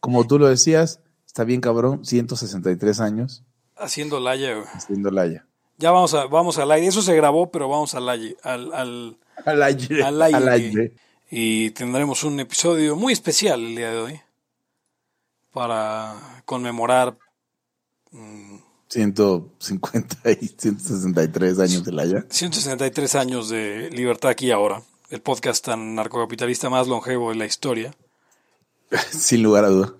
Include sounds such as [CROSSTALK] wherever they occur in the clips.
como tú lo decías, está bien cabrón, 163 años. Haciendo Laya, güey. Haciendo Laya. Ya vamos a, vamos al aire. Eso se grabó, pero vamos al aire. Al, al, al aire. Al aire. Y tendremos un episodio muy especial el día de hoy. Para conmemorar. 150 y 163 años de Laya. 163 años de Libertad aquí y ahora. El podcast tan narcocapitalista más longevo de la historia. [LAUGHS] Sin lugar a duda.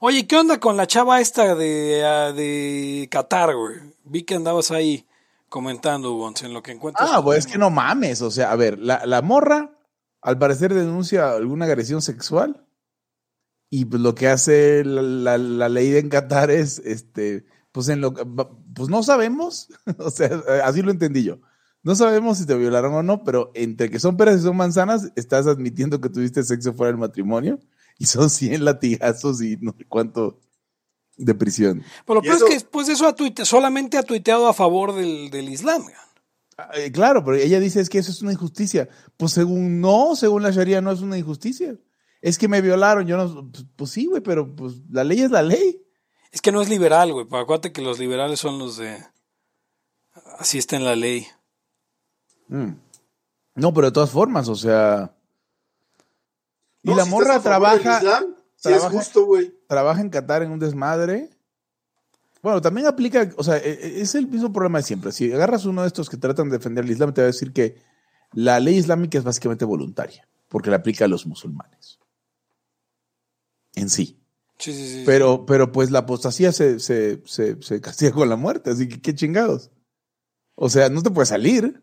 Oye, ¿qué onda con la chava esta de, ah, de Qatar, güey? Vi que andabas ahí comentando, en lo que encuentras. Ah, pues es que no mames. O sea, a ver, la, la morra, al parecer, denuncia alguna agresión sexual. Y pues lo que hace la, la, ley de en Qatar es, este, pues en lo pues no sabemos. [LAUGHS] o sea, así lo entendí yo. No sabemos si te violaron o no, pero entre que son peras y son manzanas, estás admitiendo que tuviste sexo fuera del matrimonio y son 100 latigazos y no sé cuánto de prisión. Pero lo peor es que después de eso ha solamente ha tuiteado a favor del, del Islam. Ah, eh, claro, pero ella dice es que eso es una injusticia. Pues según no, según la Sharia no es una injusticia. Es que me violaron, yo no, pues, pues sí, güey, pero pues la ley es la ley. Es que no es liberal, güey. Acuérdate que los liberales son los de así está en la ley. Mm. No, pero de todas formas, o sea. Y la morra trabaja. es justo, güey. Trabaja en Qatar en un desmadre. Bueno, también aplica, o sea, e, e, es el mismo problema de siempre. Si agarras uno de estos que tratan de defender el Islam, te va a decir que la ley islámica es básicamente voluntaria, porque la aplica a los musulmanes. En sí. Sí, sí, sí, pero, pero pues la apostasía se, se, se, se castiga con la muerte, así que qué chingados. O sea, no te puedes salir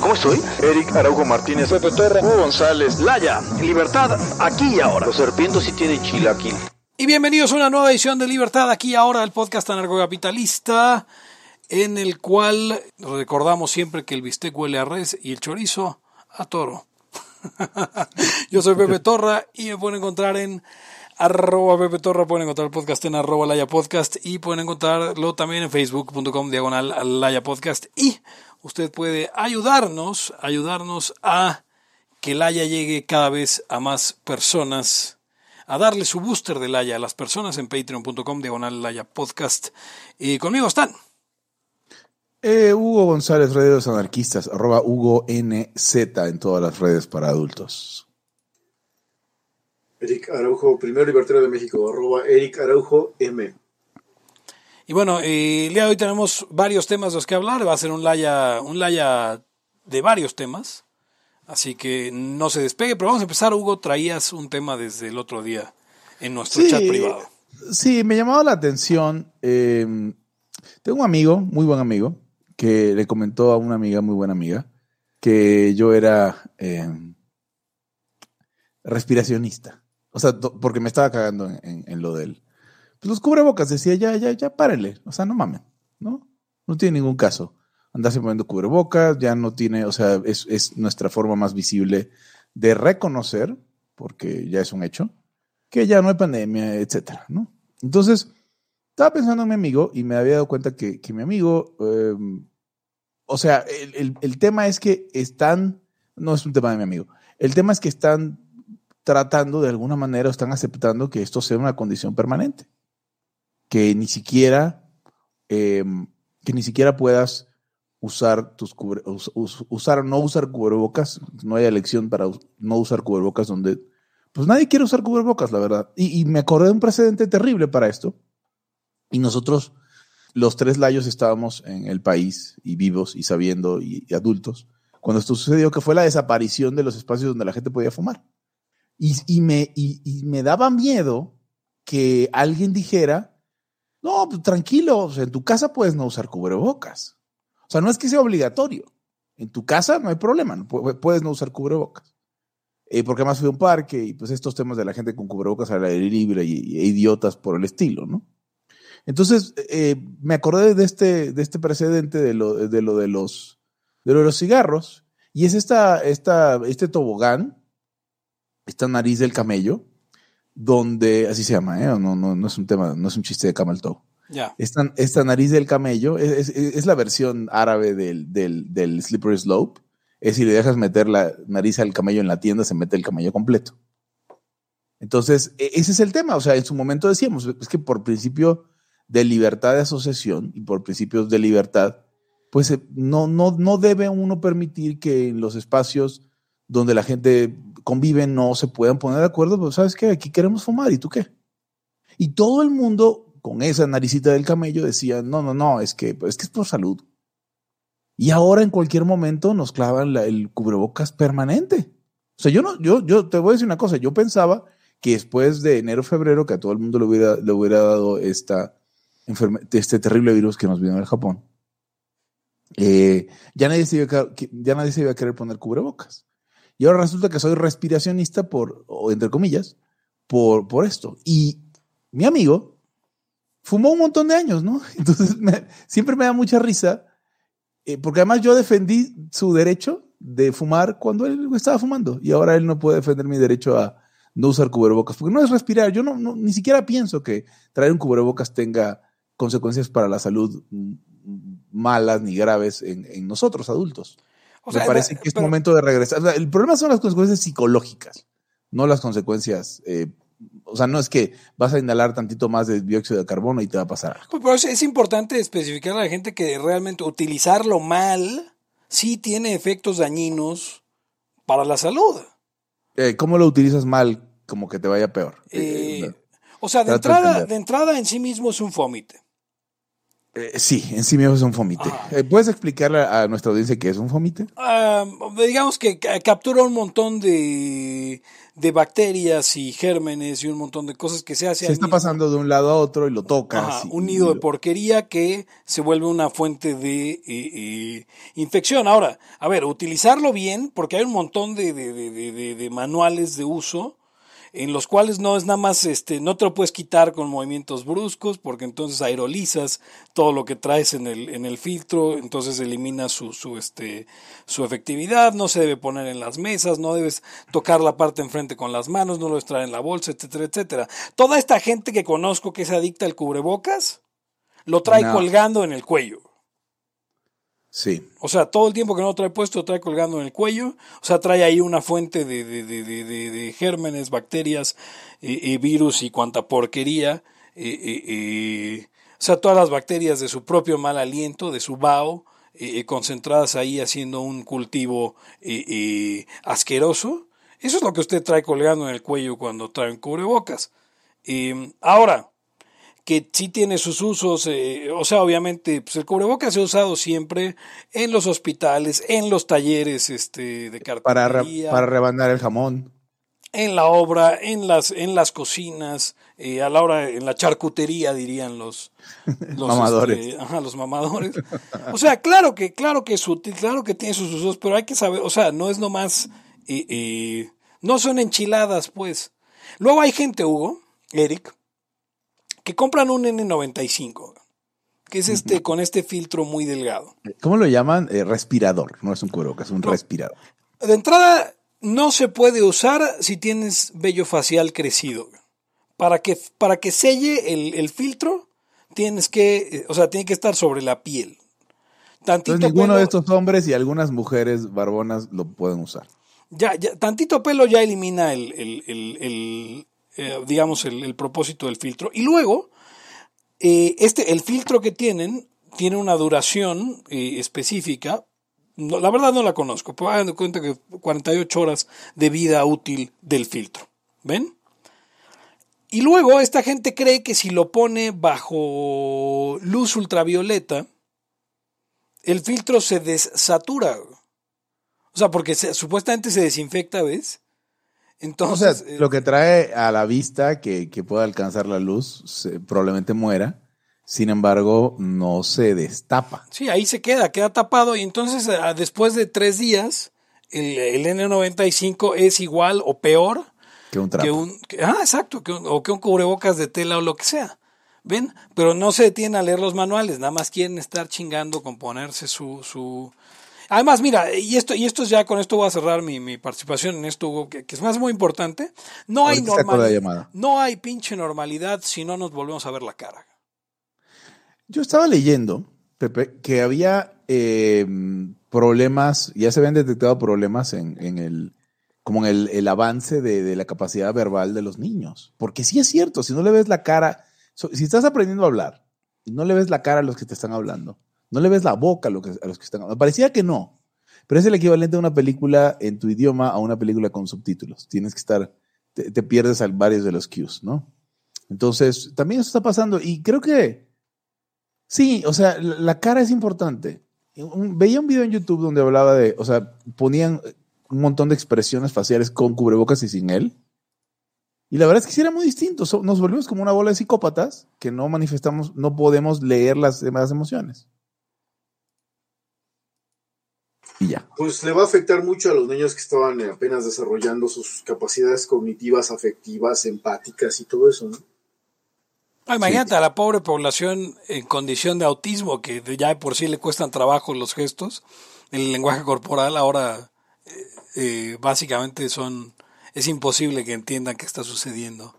¿Cómo estoy? Eric Araujo Martínez, Pepe Torre, Hugo González, Laya, Libertad, aquí y ahora. Los serpientes sí tienen chilaquil. Y bienvenidos a una nueva edición de Libertad, aquí y ahora, el podcast anarcocapitalista, en el cual recordamos siempre que el bistec huele a res y el chorizo a toro. [LAUGHS] Yo soy Pepe Torra y me pueden encontrar en arroba Pepe Torra, pueden encontrar el podcast en arroba Laya Podcast y pueden encontrarlo también en facebook.com diagonal Laya Podcast y usted puede ayudarnos, ayudarnos a que Laya llegue cada vez a más personas, a darle su booster de Laya a las personas en patreon.com diagonal Laya Podcast. Y conmigo están. Eh, Hugo González, redes anarquistas, arroba Hugo NZ en todas las redes para adultos. Eric Araujo, primer libertario de México, arroba Eric Araujo M. Y bueno, el día de hoy tenemos varios temas de los que hablar. Va a ser un laya, un laya de varios temas. Así que no se despegue, pero vamos a empezar. Hugo, traías un tema desde el otro día en nuestro chat privado. Sí, me llamaba la atención. Eh, tengo un amigo, muy buen amigo, que le comentó a una amiga, muy buena amiga, que yo era eh, respiracionista. O sea, porque me estaba cagando en, lo de él. Pues los cubrebocas, decía, ya, ya, ya, párenle. O sea, no mamen, ¿no? No tiene ningún caso. Andarse poniendo cubrebocas, ya no tiene, o sea, es, es nuestra forma más visible de reconocer, porque ya es un hecho, que ya no hay pandemia, etcétera, ¿no? Entonces, estaba pensando en mi amigo y me había dado cuenta que, mi amigo, em, o sea, el, tema es que están, no es un tema de mi amigo, el tema es que están tratando de alguna manera, están aceptando que esto sea una condición permanente, que ni siquiera, em, que ni siquiera puedas usar tus cubre, usar no usar cubrebocas, no hay elección para no usar cubrebocas donde, pues nadie quiere usar cubrebocas, la verdad. Y, me acordé de un precedente terrible para esto y nosotros los tres layos estábamos en el país y vivos y sabiendo y, adultos cuando esto sucedió, que fue la desaparición de los espacios donde la gente podía fumar. Y, y me, y me daba miedo que alguien dijera, no, pues, tranquilo, en tu casa puedes no usar cubrebocas. O sea, no es que sea obligatorio. En tu casa no hay problema, puedes no usar cubrebocas. Eh, porque además fui a un parque y pues estos temas de la gente con cubrebocas al aire libre y idiotas por el estilo, ¿no? Entonces, eh, me acordé de este, de este precedente de lo de, lo de los, de lo de los cigarros y es esta, esta, este tobogán, esta nariz del camello, donde, así se llama, ¿eh? no, no, no es un tema, no es un chiste de camel toe. Esta, esta nariz del camello es, es- es la versión árabe del, del, del slippery slope. Es si le dejas meter la nariz al camello en la tienda, se mete el camello completo. Entonces, e- ese es el tema. O sea, en su momento decíamos, es que por principio de libertad de asociación y por principios de libertad, pues eh, no, no, no debe uno permitir que en los espacios donde la gente convive no se puedan poner de acuerdo, pues sabes qué, aquí queremos fumar, ¿y tú qué? Y todo el mundo con esa naricita del camello decía, no, no, no, es que, es que es por salud. Y ahora en cualquier momento nos clavan la- el cubrebocas permanente. O sea, yo no, yo, yo te voy a decir una cosa, yo pensaba que después de enero, febrero, que a todo el mundo le hubiera, le hubiera dado esta este terrible virus que nos vino del Japón, eh, ya, nadie se iba a, que- ya nadie se iba a querer poner cubrebocas. Y ahora resulta que soy respiracionista por, o entre comillas, por, por esto. Y mi amigo fumó un montón de años, ¿no? [LAUGHS] Entonces siempre me da mucha risa, eh, porque además yo defendí su derecho de fumar cuando él estaba fumando y ahora él no puede defender mi derecho a no usar cubrebocas, porque no es respirar. Yo no, ni siquiera pienso que traer un cubrebocas tenga consecuencias para la salud malas ni graves en nosotros adultos. O Me parece que es pero- momento de regresar. O sea, el problema son las consecuencias psicológicas, no las consecuencias. eh, o sea, no es que vas a inhalar tantito más de dióxido de carbono y te va a pasar eso es importante especificar a la gente que realmente utilizarlo mal sí tiene efectos dañinos para la salud. Eh, ¿Cómo lo utilizas mal? Como que te vaya peor. Eh, Eh, o sea, de entrada, de entrada en sí mismo es un fómite. Eh, sí, en sí mismo es un fomite. Eh, ¿Puedes explicarle a nuestra audiencia qué es un fomite? Ah, digamos que ca- captura un montón de, de bacterias y gérmenes y un montón de cosas que se hace Se está pasando de un lado a otro y lo y- un nido de porquería que se vuelve una fuente de eh, eh, infección. Ahora, a ver, utilizarlo bien, porque hay un montón de- de- de manuales de uso en los cuales no es nada más, este, no te lo puedes quitar con movimientos bruscos, porque entonces aerolizas todo lo que traes en el, en el filtro, entonces elimina su, su, este, su efectividad, no se debe poner en las mesas, no debes tocar la parte enfrente con las manos, no lo debes traer en la bolsa, etcétera, etcétera. Toda esta gente que conozco que es adicta al cubrebocas, lo trae No. colgando en el cuello. Sí. O sea, todo el tiempo que no lo trae puesto, trae colgando en el cuello. O sea, trae ahí una fuente de, de, de, de, gérmenes, bacterias, eh, eh, virus y cuanta porquería. o sea, todas las bacterias de su propio mal aliento, de su vaho, concentradas ahí haciendo un cultivo asqueroso. Eso es lo que usted trae colgando en el cuello cuando trae un cubrebocas. Ahora, que sí tiene sus usos, eh, o sea, obviamente, pues el cubrebocas se ha usado siempre en los hospitales, en los talleres este, de Para, re- para rebanar el jamón. en la obra, en las, en las cocinas, eh, a la hora, en la charcutería, dirían los, [LAUGHS] los Mamadores. este, ajá, los mamadores. O sea, claro que, claro que es útil, claro que tiene sus usos, pero hay que saber, o sea, no es nomás, eh, eh, no son enchiladas, pues. Luego hay gente, Hugo, Eric, que compran un N95, que es este, con este filtro muy delgado. ¿Cómo lo llaman? Eh, respirador. No es un cubrebocas, es un respirador. De entrada, no se puede usar si tienes vello facial crecido. Para que, para que selle el, el filtro, tienes que, eh, o sea, tiene que estar sobre la piel. Tantito Entonces, ninguno pelo- de estos hombres y algunas mujeres barbonas lo pueden usar. ya, ya, tantito pelo ya elimina el, el- el- el, eh, digamos, el, propósito del filtro. Y luego, eh, este, el filtro que tienen tiene una duración eh, específica. No, la verdad no la conozco, pero hagan de cuenta que 48 horas de vida útil del filtro. ¿Ven? Y luego esta gente cree que si lo pone bajo luz ultravioleta, el filtro se desatura. O sea, porque supuestamente se desinfecta, ¿ves? O sea, Entonces, eh, lo que trae a la vista que, que pueda alcanzar la luz se- probablemente muera. Sin embargo, no se destapa. sí, ahí se queda, queda tapado. Y entonces, ah, después de tres días, el, el N95 es igual o peor Que un trapo. que un. que- ah, exacto, que un- o que un cubrebocas de tela o lo que sea. ¿Ven? Pero no se detienen a leer los manuales, nada más quieren estar chingando con ponerse su. su... Además, mira, y esto, y esto es ya con esto voy a cerrar mi, mi participación en esto, Hugo, que, que es más muy importante. No hay normalidad. No hay pinche normalidad si no nos volvemos a ver la cara. Yo estaba leyendo, Pepe, que había eh, problemas, ya se habían detectado problemas en, en el, como en el, el avance de, de la capacidad verbal de los niños. Porque sí es cierto, si no le ves la cara, so- si estás aprendiendo a hablar y no le ves la cara a los que te están hablando, no le ves la boca a, los que están hablando, parecía que no, pero es el equivalente a una película en tu idioma a una película con subtítulos. Tienes que estar, te, te pierdes al varios de los cues, ¿no? Entonces, también eso está pasando y creo que Sí, o sea, la, cara es importante. Un- veía un video en YouTube donde hablaba de, o sea, ponían un montón de expresiones faciales con cubrebocas y sin él. Y la verdad es que sí era muy distinto. Nos volvimos como una bola de psicópatas que no manifestamos, no podemos leer las demás emociones. Y ya. Pues le va a afectar mucho a los niños que estaban apenas desarrollando sus capacidades cognitivas, afectivas, empáticas y todo eso, ¿no? Ah, imagínate a la pobre población en condición de autismo, que ya de por sí le cuestan trabajo los gestos, el lenguaje corporal, ahora eh, eh, básicamente son, es imposible que entiendan qué está sucediendo.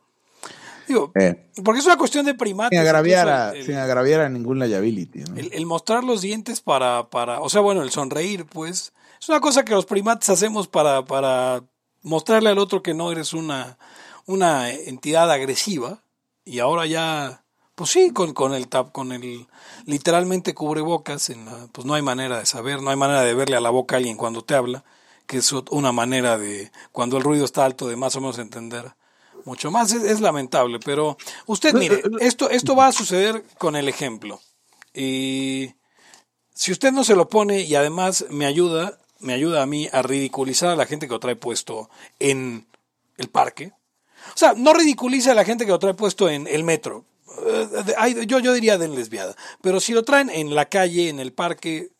Digo, Eh, porque es una cuestión de primates. sin, agraviar a, el- sin agraviar a ningún liability. ¿no? el, el mostrar los dientes para, para, o sea, bueno, el sonreír, pues, es una cosa que los primates hacemos para, para mostrarle al otro que no eres una, una entidad agresiva. Y ahora ya, pues sí, con, con el tap, con el literalmente cubrebocas, en la- pues no hay manera de saber, no hay manera de verle a la boca a alguien cuando te habla, que es una manera de, cuando el ruido está alto, de más o menos entender mucho más. Es, es lamentable, pero usted mire, esto, esto va a suceder con el ejemplo. Y si usted no se lo pone y además me ayuda, me ayuda a mí a ridiculizar a la gente que lo trae puesto en el parque. O sea, no ridiculiza a la gente que lo trae puesto en el metro. Eh, yo, yo diría de lesbiada. Pero si lo traen en la calle, en el parque,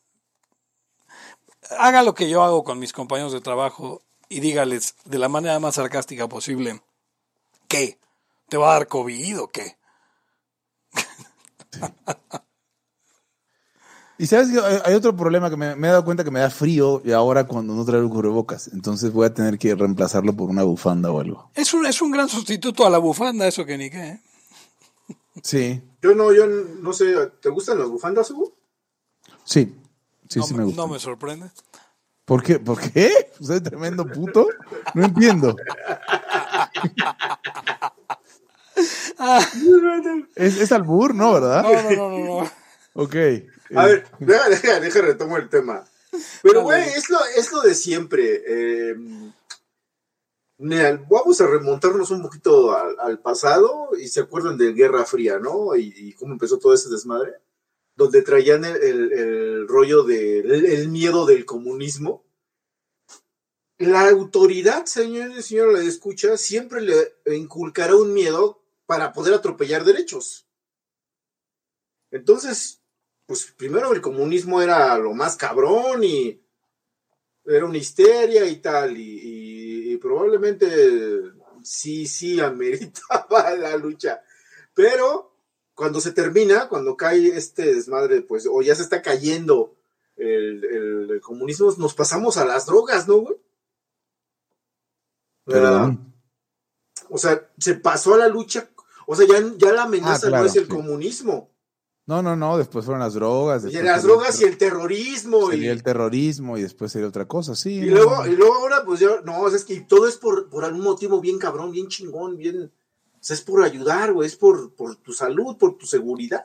haga lo que yo hago con mis compañeros de trabajo y dígales de la manera más sarcástica posible, ¿qué? ¿Te va a dar COVID o qué? Y sabes que hay, otro problema que me, me he dado cuenta que me da frío y ahora cuando no traigo cubrebocas. Entonces voy a tener que reemplazarlo por una bufanda o algo. Es un, es un gran sustituto a la bufanda, eso que ni qué. ¿eh? Sí, Yo no, yo no sé, ¿te gustan las bufandas, Hugo? sí, sí, no, sí me, me gusta. no me sorprende. ¿Por qué? ¿Por qué? [LAUGHS] ¿Soy tremendo puto? No entiendo. [LAUGHS] es, es albur, ¿no? ¿Verdad? No, no, no, no. Ok. A Eh, ver, deja, deja, deja, retomo el tema. Pero, güey, es lo, es lo de siempre. eh, mira, vamos a remontarnos un poquito al, al pasado y se acuerdan de Guerra Fría, ¿no? Y, y cómo empezó todo ese desmadre. Donde traían el, el- el rollo del el, el miedo del comunismo. La autoridad, señores y señores, la escucha, siempre le inculcará un miedo para poder atropellar derechos. Entonces, pues primero el comunismo era lo más cabrón y era una histeria y tal, y, y- y probablemente sí, sí ameritaba [LAUGHS] la lucha. Pero cuando se termina, cuando cae este desmadre, pues, o ya se está cayendo el, el- el comunismo, nos pasamos a las drogas, ¿no, güey? Perdón. O sea, se pasó a la lucha. O sea, ya, ya la amenaza Ah, claro, no es el sí. comunismo. No, no, no. Después fueron las drogas. Y las drogas y el, terrorismo. sería Y, el terrorismo y después sería otra cosa. Sí. y no, luego, y luego ahora, pues ya, no, o sea, es que todo es por, por algún motivo bien cabrón, bien chingón, bien. O sea, es por ayudar, güey, es por, por tu salud, por tu seguridad.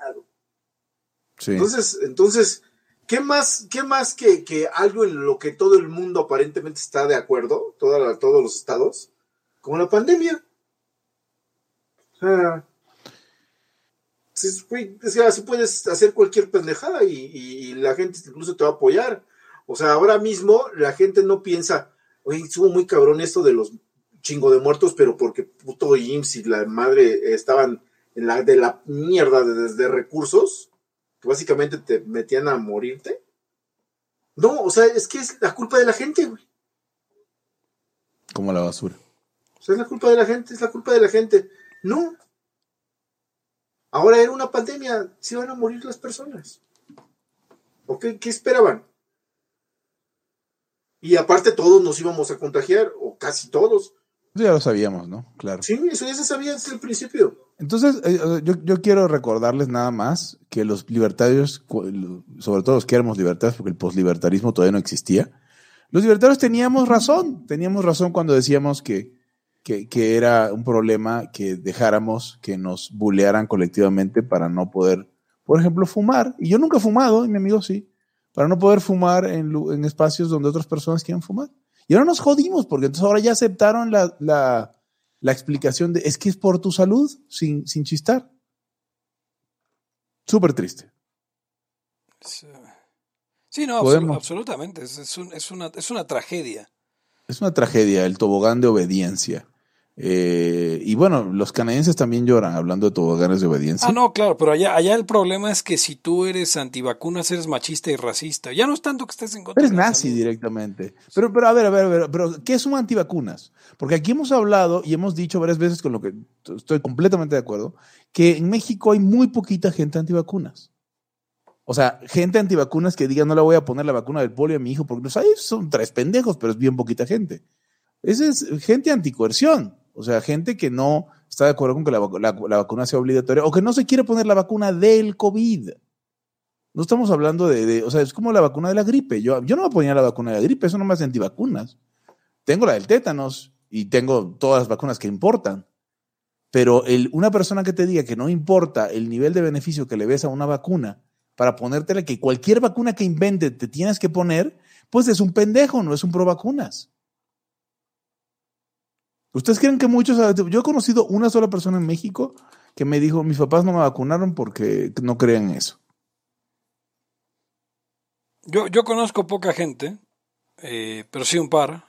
Sí. Entonces, entonces, ¿qué más, qué más que, que algo en lo que todo el mundo aparentemente está de acuerdo, toda la- todos los estados, como la pandemia? O sea, así puedes hacer cualquier pendejada y, y- y la gente incluso te va a apoyar. O sea, ahora mismo la gente no piensa, oye, estuvo muy cabrón esto de los chingo de muertos, pero porque puto IMSS y la madre estaban en la de la mierda de, de- de recursos, que básicamente te metían a morirte. No, o sea, es que es la culpa de la gente, güey. Como la basura. O sea, es la culpa de la gente, es la culpa de la gente. No. Ahora era una pandemia, se iban a morir las personas. ¿O qué, qué esperaban? Y aparte todos nos íbamos a contagiar, o casi todos. Eso ya lo sabíamos, ¿no? Claro. Sí, eso ya se sabía desde el principio. Entonces, eh, eh, yo, yo quiero recordarles nada más que los libertarios, sobre todo los que éramos libertarios, porque el poslibertarismo todavía no existía, los libertarios teníamos razón, teníamos razón cuando decíamos que, que, que era un problema que dejáramos que nos bulearan colectivamente para no poder, por ejemplo, fumar. Y yo nunca he fumado, y mi amigo sí, para no poder fumar en, en espacios donde otras personas quieren fumar. Y ahora nos jodimos, porque entonces ahora ya aceptaron la, la, la explicación de es que es por tu salud, sin, sin chistar. Súper triste. Sí, no, absolutamente. Es, es un- es una, es una tragedia. Es una tragedia el tobogán de obediencia. Eh, y bueno, los canadienses también lloran hablando de toboganes de obediencia. Ah, no, claro, pero allá, allá el problema es que si tú eres antivacunas, eres machista y racista. Ya no es tanto que estés en contra Eres de la nazi directamente. Pero, pero a ver, a ver, a ver, pero ¿qué es un antivacunas? Porque aquí hemos hablado y hemos dicho varias veces con lo que estoy completamente de acuerdo, que en México hay muy poquita gente antivacunas. O sea, gente antivacunas que diga no le voy a poner la vacuna del polio a mi hijo, porque los hay son tres pendejos, pero es bien poquita gente. Esa es gente anticoerción. O sea, gente que no está de acuerdo con que la, vacu- la- la vacuna sea obligatoria o que no se quiere poner la vacuna del COVID. No estamos hablando de, de- o sea, es como la vacuna de la gripe. Yo, yo no me ponía la vacuna de la gripe, eso no me hace antivacunas. Tengo la del tétanos y tengo todas las vacunas que importan. Pero el, una persona que te diga que no importa el nivel de beneficio que le ves a una vacuna para ponértela, que cualquier vacuna que invente te tienes que poner, pues es un pendejo, no es un pro vacunas. ¿Ustedes creen que muchos, yo he conocido una sola persona en México que me dijo, mis papás no me vacunaron porque no creen en eso? Yo, yo conozco poca gente, eh, pero sí un par.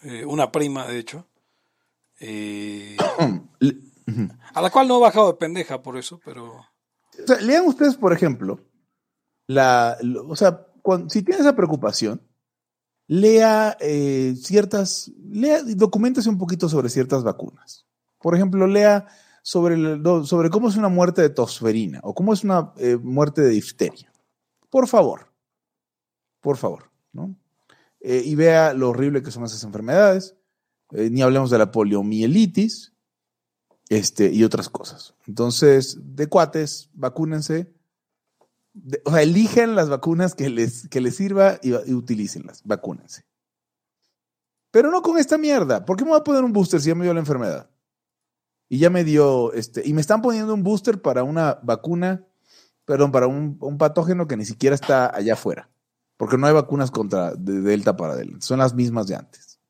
eh, una prima, de hecho. eh, [CLEARS THROAT] a la cual no he bajado de pendeja por eso, pero... O sea, lean ustedes, por ejemplo, la, o sea, si tiene esa preocupación, lea eh, ciertas, lea, documentese un poquito sobre ciertas vacunas. Por ejemplo, lea sobre, el- sobre cómo es una muerte de tosferina o cómo es una eh, muerte de difteria. Por favor, por favor, ¿no? Eh, y vea lo horrible que son esas enfermedades. Ni hablemos de la poliomielitis, este, y otras cosas. Entonces, de cuates, vacúnense. O sea, eligen las vacunas que les, que les sirva y, y utilícenlas. Vacúnense. Pero no con esta mierda. ¿Por qué me voy a poner un booster si ya me dio la enfermedad? Y ya me dio, este, y me están poniendo un booster para una vacuna, perdón, para un, patógeno que ni siquiera está allá afuera. Porque no hay vacunas contra de Delta para Delta. Son las mismas de antes.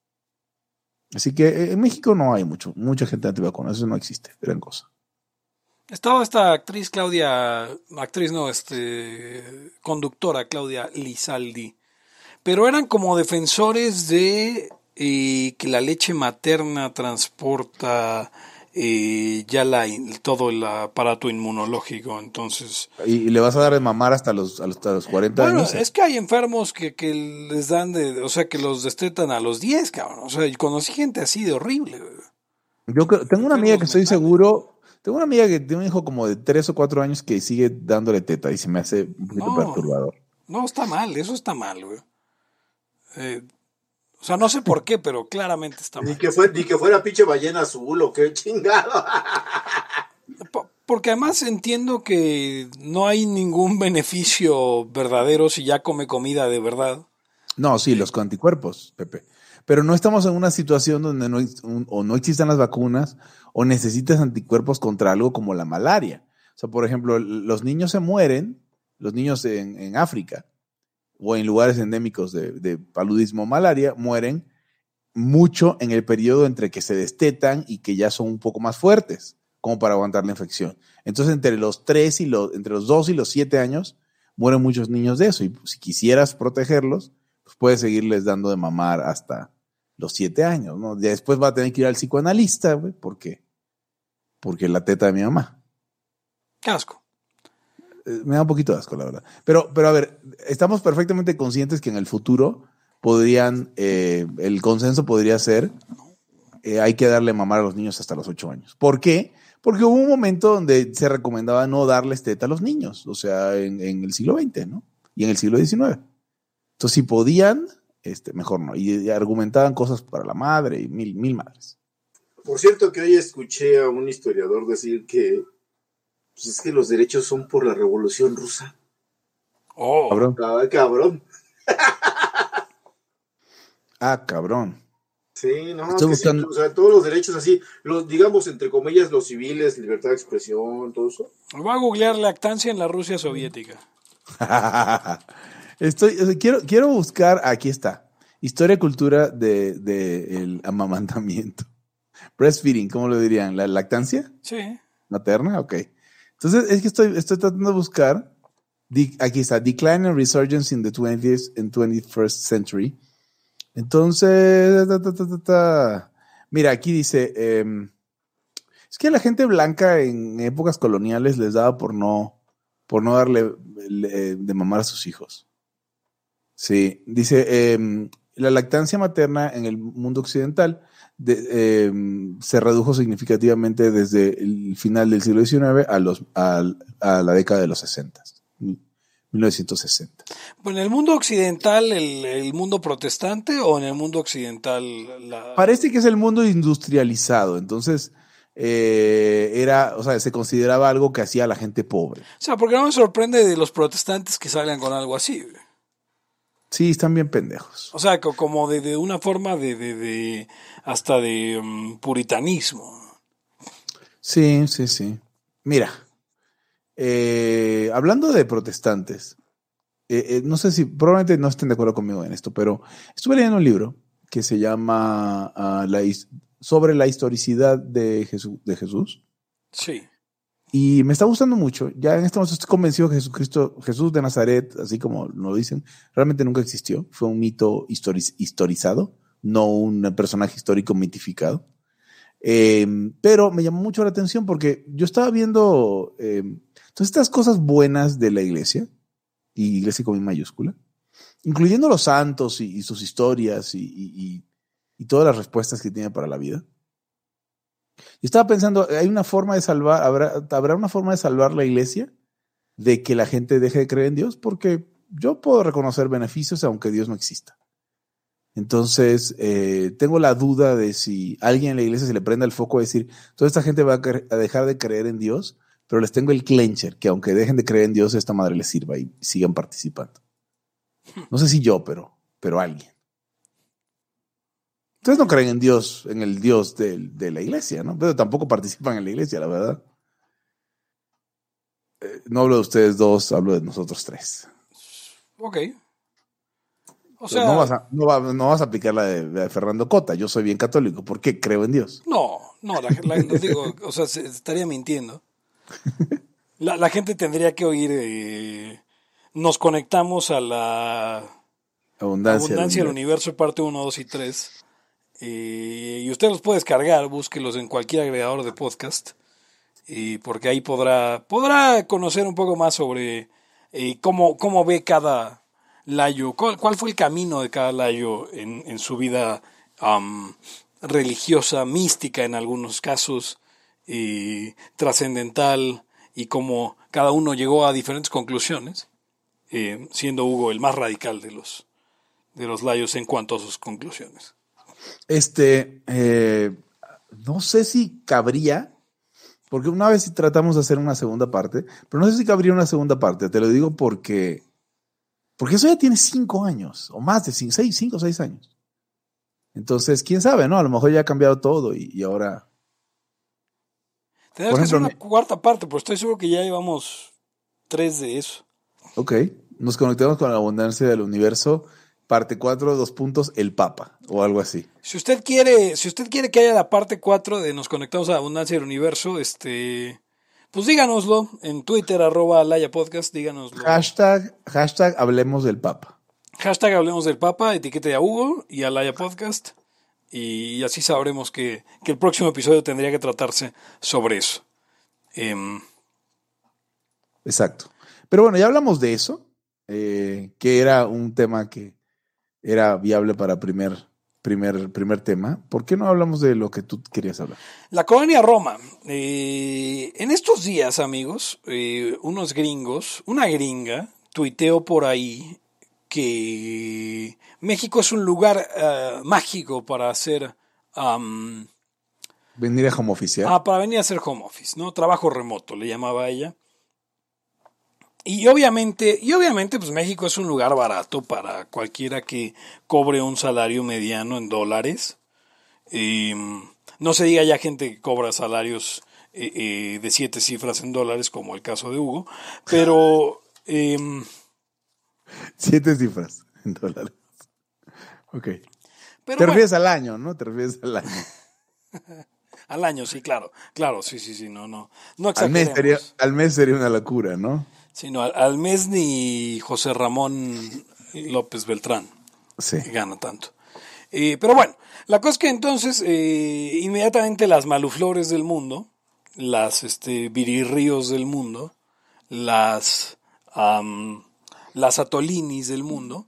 Así que eh, en México no hay mucho, mucha gente antivacunas. Eso no existe. Gran cosa. Estaba esta actriz Claudia, actriz no, este, conductora Claudia Lizaldi, pero eran como defensores de eh, que la leche materna transporta eh, ya la, todo el aparato inmunológico, entonces... Y, le vas a dar de mamar hasta los, hasta los 40 Bueno, años. es que hay enfermos que, que les dan de, o sea, que los destetan a los 10, cabrón, o sea, y conocí gente así de horrible. Yo creo- tengo una amiga que estoy mentales. seguro, tengo una amiga que tiene un hijo como de 3 o 4 años que sigue dándole teta y se me hace un poquito No. perturbador. No, está mal, eso está mal, güey. Eh, o sea, no sé por qué, pero claramente está Ni mal. que, fue, ni que fuera pinche ballena azul o qué chingado. [LAUGHS] Po- Porque además entiendo que no hay ningún beneficio verdadero si ya come comida de verdad. No, sí, los anticuerpos, Pepe. Pero no estamos en una situación donde no, o no existan las vacunas o necesitas anticuerpos contra algo como la malaria. O sea, por ejemplo, los niños se mueren, los niños en, África o en lugares endémicos de, paludismo o malaria, mueren mucho en el periodo entre que se destetan y que ya son un poco más fuertes. como para aguantar la infección. Entonces, entre los tres y los, entre los 2 y los 7 años, mueren muchos niños de eso. Y si quisieras protegerlos, pues puedes seguirles dando de mamar hasta los 7 años, ¿no? Ya después va a tener que ir al psicoanalista, güey, ¿por qué? Porque la teta de mi mamá. Casco. Eh, Me da un poquito de asco, la verdad. Pero, pero a ver, estamos perfectamente conscientes que en el futuro podrían, eh, el consenso podría ser, eh, hay que darle mamar a los niños hasta los 8 años. ¿Por qué? Porque hubo un momento donde se recomendaba no darles teta a los niños, o sea, en, en el siglo XX, ¿no? Y en el siglo XIX. Entonces, si podían, este, mejor no. Y, y argumentaban cosas para la madre y mil, mil madres. Por cierto, que hoy escuché a un historiador decir que pues, es que los derechos son por la revolución rusa. Oh, Cabrón. Ah, cabrón. [LAUGHS] Ah, cabrón. Sí, no, Estoy que sí, buscando- o sea, todos los derechos así, los, digamos, entre comillas, los civiles, libertad de expresión, todo eso. voy a googlear lactancia en la Rusia soviética. [LAUGHS] Estoy, o sea, quiero, quiero buscar, aquí está, historia y cultura de, de el amamantamiento. Breastfeeding, ¿cómo lo dirían? ¿La lactancia Sí. materna? Ok. Entonces, es que estoy, estoy tratando de buscar, aquí está, Decline and Resurgence in the 20th and 21st Century. Entonces, ta, ta, ta, mira, aquí dice, em, es que a la gente blanca en épocas coloniales les daba por no, por no darle le- de mamar a sus hijos. Sí, dice, em, la lactancia materna en el mundo occidental de- em, se redujo significativamente desde el final del siglo XIX a, los, a la década de los 60, 1960. Pues, ¿En el mundo occidental, el, el mundo protestante o en el mundo occidental la... Parece que es el mundo industrializado, entonces eh, era, o sea, se consideraba algo que hacía la gente pobre. O sea, porque no me sorprende de los protestantes que salgan con algo así. Sí, están bien pendejos. O sea, co- como de, de una forma de, de, de- hasta de mm, puritanismo. Sí, sí, sí. Mira, eh, hablando de protestantes, eh, eh, no sé si probablemente no estén de acuerdo conmigo en esto, pero estuve leyendo un libro que se llama ah, la sobre la historicidad de Jesús, de Jesús Sí. Y me está gustando mucho. Ya en este momento estoy convencido que Jesucristo, Jesús de Nazaret, así como lo dicen, realmente nunca existió. Fue un mito histori- historizado, no un personaje histórico mitificado. Eh, pero me llamó mucho la atención porque yo estaba viendo eh, todas estas cosas buenas de la iglesia, y iglesia con mi mayúscula, incluyendo los santos y, y sus historias y- y- y todas las respuestas que tiene para la vida. Yo estaba pensando, ¿hay una forma de salvar, habrá, habrá una forma de salvar la iglesia? De que la gente deje de creer en Dios, porque yo puedo reconocer beneficios aunque Dios no exista. Entonces, eh, tengo la duda de si alguien en la iglesia se le prenda el foco a decir, toda esta gente va a, a dejar de creer en Dios, pero les tengo el clencher, que aunque dejen de creer en Dios, esta madre les sirva y sigan participando. [LAUGHS] No sé si yo, pero, pero alguien. Ustedes no creen en Dios, en el Dios del- de, la iglesia, ¿no? Pero tampoco participan en la iglesia, la verdad. Eh, no hablo de ustedes dos, hablo de nosotros tres. Ok. O sea, no, vas a, no, va- no vas a aplicar la de, de Fernando Cota. Yo soy bien católico. ¿Por qué? Creo en Dios. no, no, la, la- digo, o sea, se estaría mintiendo. La, la gente tendría que oír, eh, nos conectamos a la Abundancia. Abundancia del Universo, parte 1, 2 y 3. Eh, y usted los puede descargar, búsquelos en cualquier agregador de podcast. Y porque ahí podrá, podrá conocer un poco más sobre eh, cómo, cómo ve cada layo, cuál, cuál fue el camino de cada layo en, en su vida religiosa, mística en algunos casos, y trascendental, y cómo cada uno llegó a diferentes conclusiones, eh, siendo Hugo el más radical de los, de los layos en cuanto a sus conclusiones. Este, eh, no sé si cabría, porque una vez tratamos de hacer una segunda parte, pero no sé si cabría una segunda parte. Te lo digo porque, porque eso ya tiene cinco años, o más de cinco, seis, cinco o seis años. Entonces, quién sabe, ¿no? A lo mejor ya ha cambiado todo y, y ahora. Tenemos que hacer una cuarta parte, pero estoy seguro que ya llevamos tres de eso. Ok, nos conectamos con la abundancia del universo parte 4, dos puntos, el Papa, o algo así. Si usted quiere, si usted quiere que haya la parte 4 de Nos Conectamos a Abundancia del Universo, este, pues díganoslo en Twitter, arroba Laya Podcast, díganoslo. Hashtag, hashtag hablemos del Papa. Hashtag Hablemos del Papa, etiquete a Hugo y a Laya Podcast. Y así sabremos que, que el próximo episodio tendría que tratarse sobre eso. Em, Exacto. Pero bueno, ya hablamos de eso, eh, que era un tema que era viable para primer, primer, primer tema. ¿Por qué no hablamos de lo que tú querías hablar? La colonia Roma. Eh, en estos días, amigos, eh, unos gringos, una gringa, tuiteó por ahí que México es un lugar eh, mágico para hacer... Venir a home office, ¿eh? Ah, para venir a hacer home office, ¿no? Trabajo remoto, le llamaba ella. Y obviamente, y obviamente, pues México es un lugar barato para cualquiera que cobre un salario mediano en dólares. Mm, no se diga ya gente que cobra salarios eh, eh, de siete cifras en dólares, como el caso de Hugo, pero [LAUGHS] em, Siete cifras en dólares. Ok. pero Te bueno, refieres al año, ¿no? Te refieres al año. [LAUGHS] al año, sí, claro, claro, sí, sí, sí, no, no, no Al mes, sería, al mes sería una locura, ¿no? Sino al, al mes ni José Ramón López Beltrán Sí. gana tanto. Eh, pero bueno, la cosa es que entonces eh, inmediatamente las maluflores del mundo, las este, virirríos del mundo, las, am, las atolinis del mundo,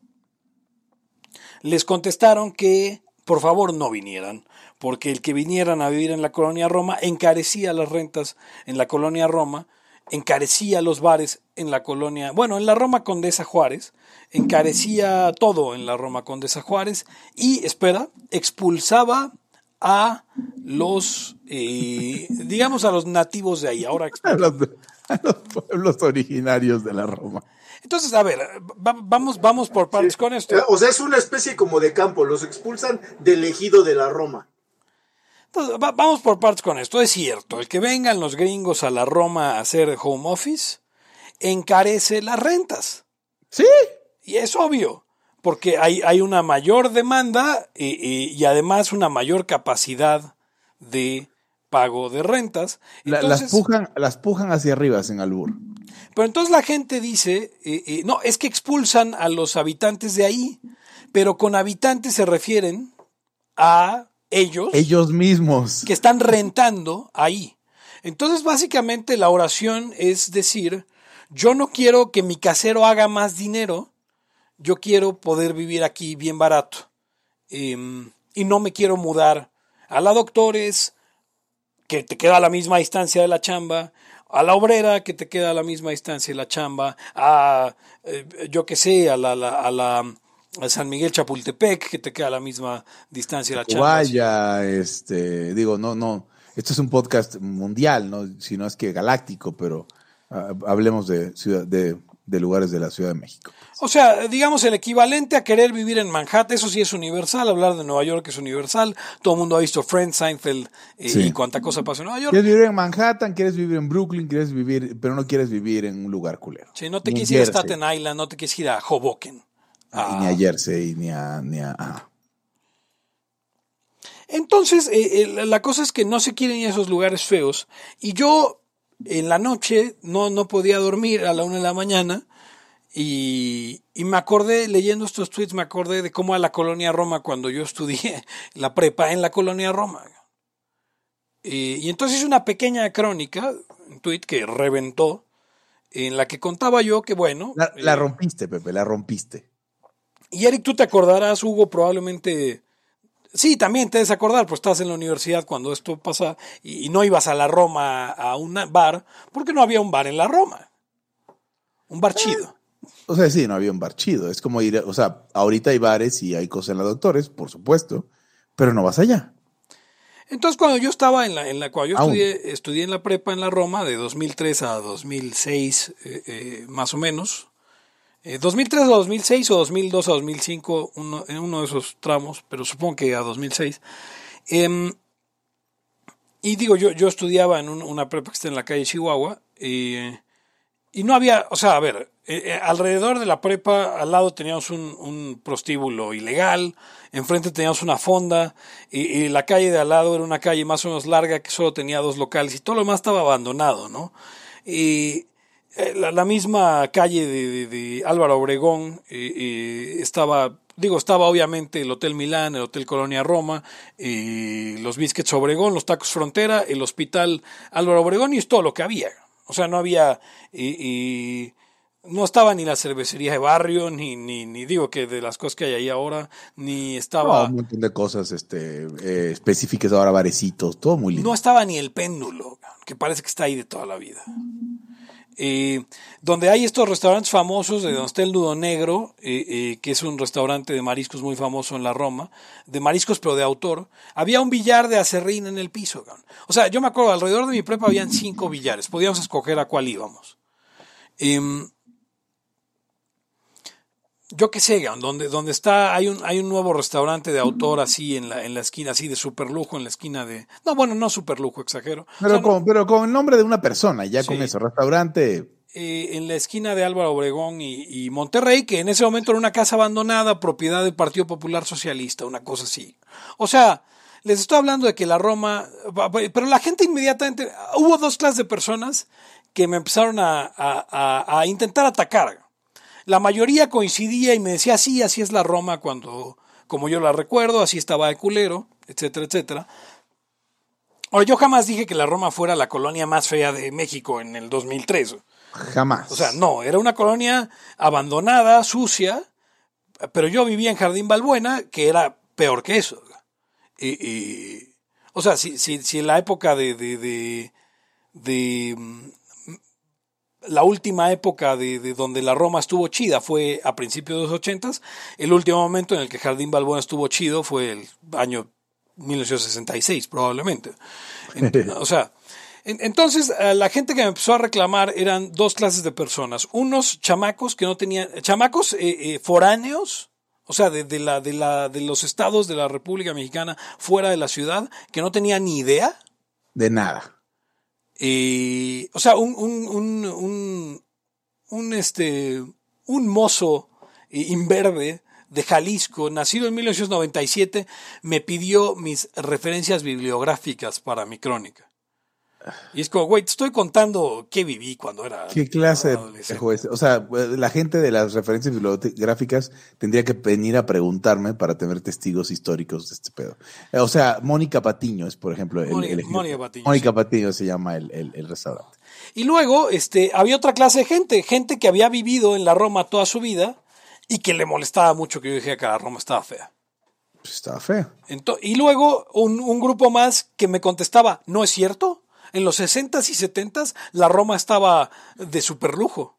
les contestaron que por favor no vinieran, porque el que vinieran a vivir en la colonia Roma encarecía las rentas en la colonia Roma, encarecía los bares en la colonia, bueno, en la Roma Condesa Juárez, encarecía todo en la Roma Condesa Juárez y, espera, expulsaba a los, eh, digamos, a los nativos de ahí. Ahora, [LAUGHS] A los, a los pueblos originarios de la Roma. entonces, a ver, va- vamos, vamos por partes con esto. O sea, es una especie como de campo, los expulsan del ejido de la Roma. Entonces, va- vamos por partes con esto. Es cierto, el que vengan los gringos a la Roma a hacer home office encarece las rentas. Sí. Y es obvio, porque hay, hay una mayor demanda eh, y además una mayor capacidad de pago de rentas. Entonces- las, pujan, las pujan hacia arriba sin albur. pero entonces la gente dice, eh, eh, no, es que expulsan a los habitantes de ahí, pero con habitantes se refieren a ellos, Ellos mismos. que están rentando ahí. Entonces básicamente la oración es decir, yo no quiero que mi casero haga más dinero, yo quiero poder vivir aquí bien barato. Em, y no me quiero mudar a la doctores, que te queda a la misma distancia de la chamba, a la obrera, que te queda a la misma distancia de la chamba, a, eh, yo qué sé, a la, la- a la San Miguel Chapultepec, que te queda a la misma distancia de la. Vaya, este, digo, no, no, esto es un podcast mundial, no, si no es que galáctico, pero ah, hablemos de, ciudad, de, de lugares de la Ciudad de México. O sea, digamos el equivalente a querer vivir en Manhattan, eso sí es universal, hablar de Nueva York es universal, todo el mundo ha visto Friends, Seinfeld eh, Sí. y cuánta cosa pasa en Nueva York. Quieres vivir en Manhattan, quieres vivir en Brooklyn, quieres vivir, pero no quieres vivir en un lugar culero. Sí, no te quieres ir a Staten Island, no te quieres ir a Hoboken. Ah, Ni a Jersey, ni a, ni a ah. Entonces, eh, eh, la cosa es que no se quieren ir a esos lugares feos. Y yo, en la noche, no, no podía dormir a la una de la mañana. Y, y me acordé, leyendo estos tweets, me acordé de cómo a la colonia Roma, cuando yo estudié [LAUGHS] la prepa en la colonia Roma. Eh, y entonces hice una pequeña crónica, un tweet que reventó, en la que contaba yo que, bueno. La, la eh, rompiste, Pepe, la rompiste. Y Eric, tú te acordarás, Hugo, probablemente. Sí, también te debes acordar, pues estás en la universidad cuando esto pasa y, y no ibas a la Roma a un bar, porque no había un bar en la Roma. Un bar chido. O sea, sí, no había un bar chido. Es como ir, o sea, ahorita hay bares y hay cosas en la doctores, por supuesto, pero no vas allá. Entonces, cuando yo estaba en la, en la cual yo estudié, estudié en la prepa en la Roma, de 2003 a 2006, eh, eh, más o menos. Eh, 2003 a 2006 o 2002 a 2005, uno, en uno de esos tramos, pero supongo que a 2006. Em, y digo, yo, yo estudiaba en un- una prepa que está en la calle Chihuahua, eh, y no había, o sea, a ver, eh, eh, alrededor de la prepa, al lado teníamos un, un prostíbulo ilegal, enfrente teníamos una fonda, y, y la calle de al lado era una calle más o menos larga que solo tenía dos locales, y todo lo demás estaba abandonado, ¿no? Y la, la misma calle de, de- de Álvaro Obregón eh, eh, estaba, digo, estaba obviamente el Hotel Milán, el Hotel Colonia Roma, eh, los Biscuits Obregón, los Tacos Frontera, el Hospital Álvaro Obregón y es todo lo que había. O sea, no había, eh, eh, no estaba ni la cervecería de barrio, ni, ni, ni digo que de las cosas que hay ahí ahora, ni No, estaba, un montón de cosas este, eh, específicas ahora, barecitos, todo muy lindo. no estaba ni el péndulo, que parece que está ahí de toda la vida. Eh, donde hay estos restaurantes famosos, de donde está el Nudo Negro, eh, eh, que es un restaurante de mariscos muy famoso en la Roma, de mariscos pero de autor, había un billar de acerrín en el piso. cabrón. O sea, yo me acuerdo, alrededor de mi prepa habían cinco billares, podíamos escoger a cuál íbamos. Yo qué sé, donde, donde está, hay un, hay un nuevo restaurante de autor así en la, en la esquina, así de super lujo, en la esquina de. No, bueno, no super lujo, exagero. Pero, O sea, no- con, pero con el nombre de una persona, ya con eso, restaurante. eh, en la esquina de Álvaro Obregón y, y Monterrey, que en ese momento era una casa abandonada, propiedad del Partido Popular Socialista, una cosa así. O sea, les estoy hablando de que la Roma, pero la gente inmediatamente, hubo dos clases de personas que me empezaron a, a- a- a intentar atacar. La mayoría coincidía y me decía, sí, así es la Roma cuando, como yo la recuerdo, así estaba de culero, etcétera, etcétera. Ahora, yo jamás dije que la Roma fuera la colonia más fea de México en el 2003. Jamás. O sea, no, era una colonia abandonada, sucia, pero yo vivía en Jardín Balbuena, que era peor que eso. Y, y- o sea, si, si, si en la época de, de, de, de, la última época de, de donde la Roma estuvo chida fue a principios de los ochentas, el último momento en el que Jardín Balbuena estuvo chido fue el año 1966, probablemente. En- [LAUGHS] o sea, en- entonces eh, la gente que me empezó a reclamar eran dos clases de personas. Unos chamacos que no tenían, chamacos eh, eh, foráneos, o sea, de, de la, de, la, de los estados de la República Mexicana fuera de la ciudad, que no tenían ni idea. de nada. Eh, o sea, un, un, un, un, un, este, un mozo eh, imberbe de Jalisco, nacido en 1997, me pidió mis referencias bibliográficas para mi crónica. Y es como, güey, te estoy contando qué viví cuando era ¿Qué clase de es? O sea, la gente de las referencias bibliográficas tendría que venir a preguntarme para tener testigos históricos de este pedo. Eh, O sea, Mónica Patiño es, por ejemplo, el, Mónica- el. Mónica Patiño, Mónica Patiño se llama el, el- restaurante. Y luego este, había otra clase de gente, gente que había vivido en la Roma toda su vida y que le molestaba mucho que yo dijera que la Roma estaba fea. Pues estaba. Ento- y luego un, un grupo más que me contestaba, ¿no es cierto? En los 60s y 70s la Roma estaba de super lujo.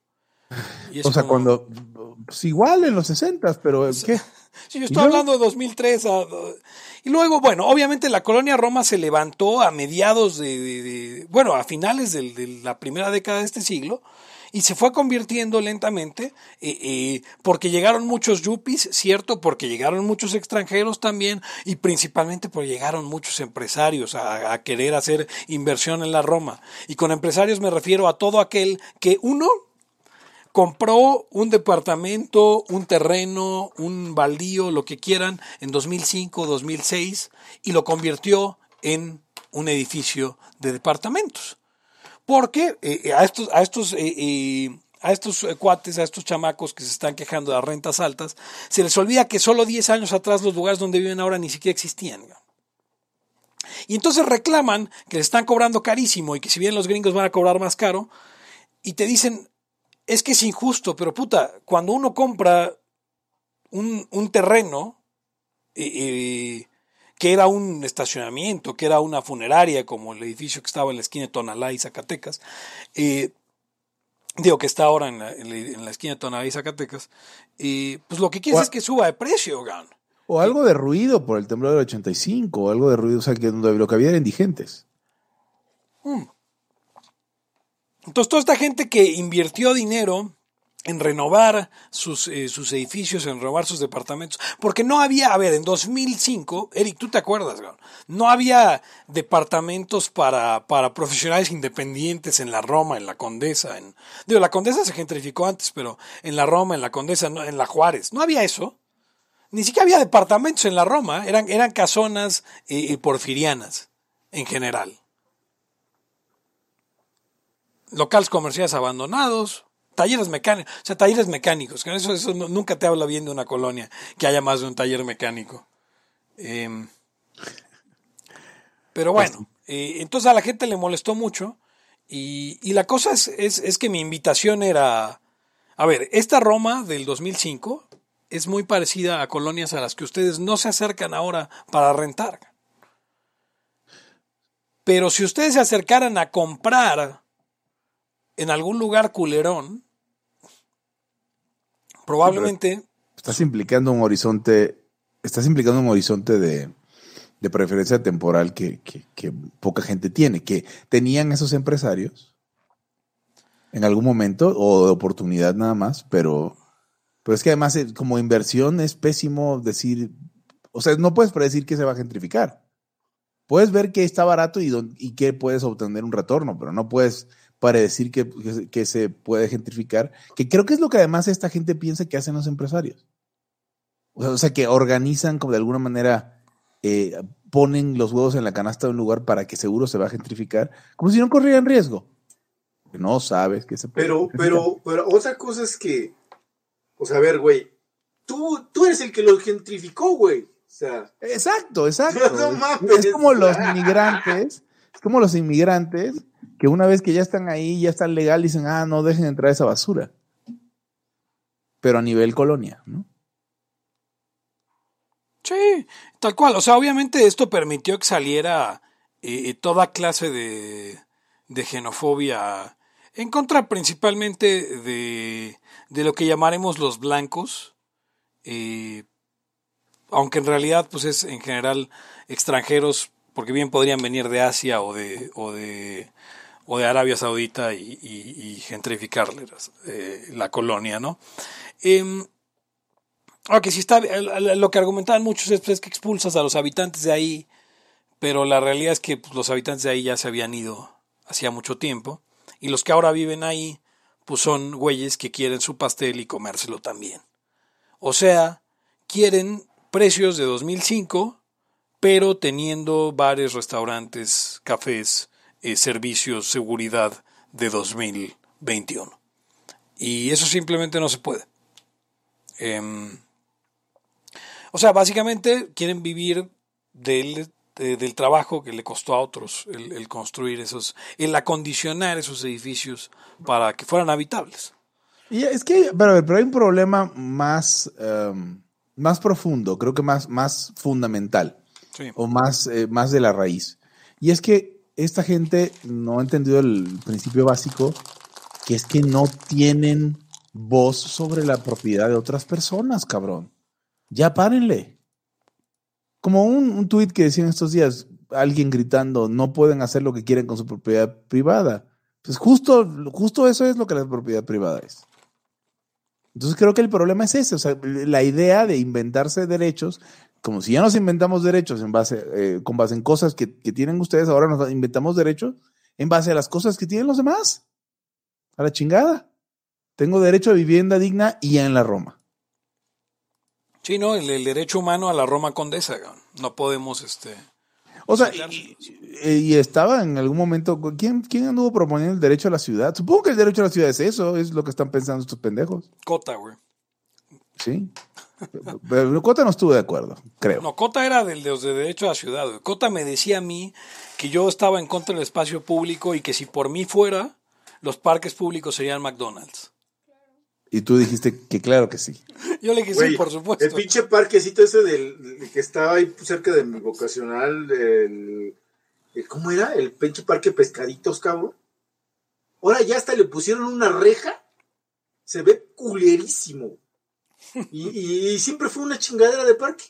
[LAUGHS] Y O sea, como- cuando. Pues igual en los 60, pero ¿qué? [LAUGHS] Sí, yo ¿Y estoy luego? hablando de 2003. a- y luego, bueno, obviamente la colonia Roma se levantó a mediados de, de- de- bueno, a finales del- de, la primera década de este siglo y se fue convirtiendo lentamente eh, eh, porque llegaron muchos yuppies, cierto, porque llegaron muchos extranjeros también y principalmente porque llegaron muchos empresarios a, a querer hacer inversión en la Roma. Y con empresarios me refiero a todo aquel que uno compró un departamento, un terreno, un baldío, lo que quieran, en 2005, 2006 y lo convirtió en un edificio de departamentos. Porque eh, a estos, a estos, eh, eh, a estos eh, cuates, a estos chamacos que se están quejando de rentas altas, se les olvida que solo 10 años atrás los lugares donde viven ahora ni siquiera existían. Y entonces reclaman que le están cobrando carísimo y que si bien los gringos van a cobrar más caro, y te dicen, es que es injusto, pero puta, cuando uno compra un, un terreno eh, eh, que era un estacionamiento, que era una funeraria, como el edificio que estaba en la esquina de Tonalá y Zacatecas, eh, digo que está ahora en la, en la- en la esquina de Tonalá y Zacatecas, eh, pues lo que quieres es que suba de precio, gan. O algo de ruido por el temblor del 85, o algo de ruido, o sea, que donde lo que había eran indigentes. Entonces, toda esta gente que invirtió dinero en renovar sus, eh, sus edificios, en renovar sus departamentos, porque no había, a ver, en 2005, Eric, tú te acuerdas, no había departamentos para, para profesionales independientes en la Roma, en la Condesa, en, digo, la Condesa se gentrificó antes, pero en la Roma, en la Condesa, en la Juárez, no había eso. Ni siquiera había departamentos en la Roma, eran, eran casonas eh, porfirianas en general. Locales comerciales abandonados, talleres mecánicos, o sea, talleres mecánicos, eso, eso nunca te habla bien de una colonia que haya más de un taller mecánico. Em, pero bueno, eh, entonces a la gente le molestó mucho y, y la cosa es, es, es, que mi invitación era, a ver, esta Roma del 2005 es muy parecida a colonias a las que ustedes no se acercan ahora para rentar. Pero si ustedes se acercaran a comprar en algún lugar culerón, probablemente... estás implicando un horizonte, estás implicando un horizonte de, de preferencia temporal que, que, que, poca gente tiene, que tenían esos empresarios en algún momento o de oportunidad nada más, pero, pero es que además eh, como inversión es pésimo decir, o sea, no puedes predecir que se va a gentrificar. Puedes ver que está barato y, y que puedes obtener un retorno, pero no puedes para decir que, que, se puede gentrificar, que creo que es lo que además esta gente piensa que hacen los empresarios. O sea, que organizan como de alguna manera, eh, ponen los huevos en la canasta de un lugar para que seguro se va a gentrificar, como si no corrieran riesgo. No sabes que se puede. Pero, pero, pero otra cosa es que, o sea, a ver, güey, tú, tú eres el que lo gentrificó, güey. O sea, exacto, exacto. [LAUGHS] [LAUGHS] es como los inmigrantes, es como los inmigrantes que una vez que ya están ahí, ya están legal, dicen, ah, no dejen entrar esa basura. Pero a nivel colonia, ¿no? Sí, tal cual. O sea, obviamente esto permitió que saliera eh, toda clase de, de, xenofobia en contra principalmente de, de, lo que llamaremos los blancos, eh, aunque en realidad pues es en general extranjeros, porque bien podrían venir de Asia o de, o de o de Arabia Saudita y, y, gentrificar eh, la colonia, ¿no? Aunque sí está, lo que argumentaban muchos es, pues, que expulsas a los habitantes de ahí, pero la realidad es que pues, los habitantes de ahí ya se habían ido hacía mucho tiempo, y los que ahora viven ahí, pues son güeyes que quieren su pastel y comérselo también. O sea, quieren precios de 2005, pero teniendo bares, restaurantes, cafés, eh, servicios, seguridad de 2021. Y eso simplemente no se puede. Em, o sea, básicamente quieren vivir del, del trabajo que le costó a otros el, construir esos, el acondicionar esos edificios para que fueran habitables. Y es que, pero, pero hay un problema más, em, más profundo, creo que más, más fundamental, o más, eh, más de la raíz. Y es que esta gente no ha entendido el principio básico, que es que no tienen voz sobre la propiedad de otras personas, cabrón. Ya párenle. Como un, tuit que decían estos días, alguien gritando, no pueden hacer lo que quieren con su propiedad privada. Pues justo, justo eso es lo que la propiedad privada es. Entonces creo que el problema es ese, o sea, la idea de inventarse derechos como si ya nos inventamos derechos en base, eh, con base en cosas que, tienen ustedes, ahora nos inventamos derechos en base a las cosas que tienen los demás. A la chingada. Tengo derecho a vivienda digna y en la Roma. Sí, no, el, derecho humano a la Roma condesa. No podemos, este. O sea, y, estaba en algún momento. ¿quién, ¿Quién anduvo proponiendo el derecho a la ciudad? Supongo que el derecho a la ciudad es eso, es lo que están pensando estos pendejos. Cota, güey. Sí. Pero Cota no estuvo de acuerdo, creo. No, Cota era del de, de derecho a la ciudad. Cota me decía a mí que yo estaba en contra del espacio público y que si por mí fuera, los parques públicos serían McDonald's. Y tú dijiste que claro que sí. [LAUGHS] Yo le dije sí, por supuesto. El pinche parquecito ese del, que estaba ahí cerca de mi vocacional, el, ¿cómo era? El pinche parque Pescaditos, cabrón. Ahora ya hasta le pusieron una reja. Se ve culerísimo. Y, siempre fue una chingadera de parque.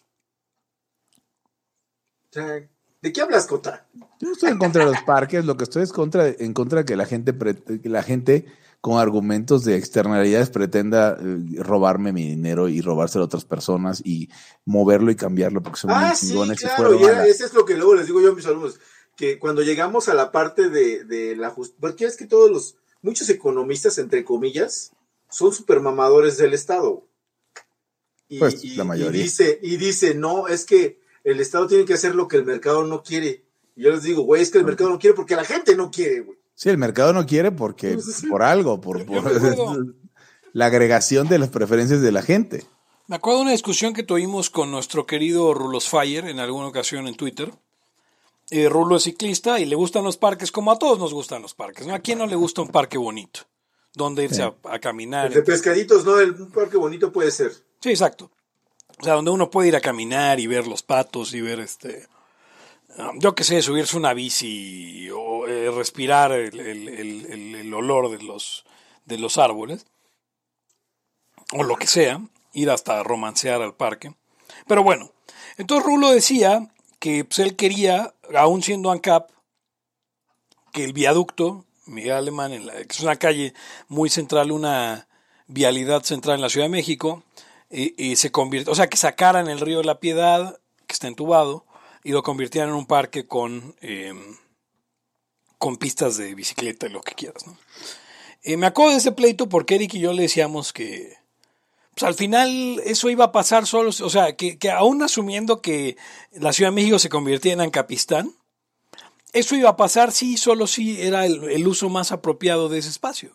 O sea, ¿de qué hablas, Cota? Yo no estoy en contra de los parques, lo que estoy es contra, en contra de que la gente, que la gente con argumentos de externalidades pretenda eh, robarme mi dinero y robárselo a otras personas y moverlo y cambiarlo porque son ah, sí, claro, fueron y a era- la- ese es lo que luego les digo yo a mis alumnos, que cuando llegamos a la parte de, de la justicia, porque es que todos los, muchos economistas, entre comillas, son super mamadores del Estado. Y, Pues, y- la mayoría. Y dice, y dice, no, es que el Estado tiene que hacer lo que el mercado no quiere. Y yo les digo, güey, es que el mercado no quiere porque la gente no quiere, güey. Sí, el mercado no quiere porque por algo, por, por- [LAUGHS] la agregación de las preferencias de la gente. Me acuerdo de una discusión que tuvimos con nuestro querido Rulos Fire en alguna ocasión en Twitter. Eh, Rulo es ciclista y le gustan los parques como a todos nos gustan los parques. ¿no? ¿A quién no le gusta un parque bonito? Donde irse a, a caminar. El de pescaditos, no, el un parque bonito puede ser. Sí, exacto. O sea, donde uno puede ir a caminar y ver los patos y ver este. um, yo qué sé, subirse una bici o eh, respirar el- el- el olor de los, de los árboles. O lo que sea. Ir hasta romancear al parque. Pero bueno, entonces Rulo decía que pues, él quería, aún siendo ANCAP, que el viaducto Miguel Alemán, en la- que es una calle muy central, una vialidad central en la Ciudad de México, y, y se convirtió, o sea, que sacaran el río de la Piedad, que está entubado, y lo convirtieran en un parque con, eh, con pistas de bicicleta y lo que quieras. ¿no? Eh, me acuerdo de ese pleito porque Eric y yo le decíamos que pues, al final eso iba a pasar solo, o sea, que, que aún asumiendo que la Ciudad de México se convirtiera en Ancapistán, eso iba a pasar sí, solo si era el, el uso más apropiado de ese espacio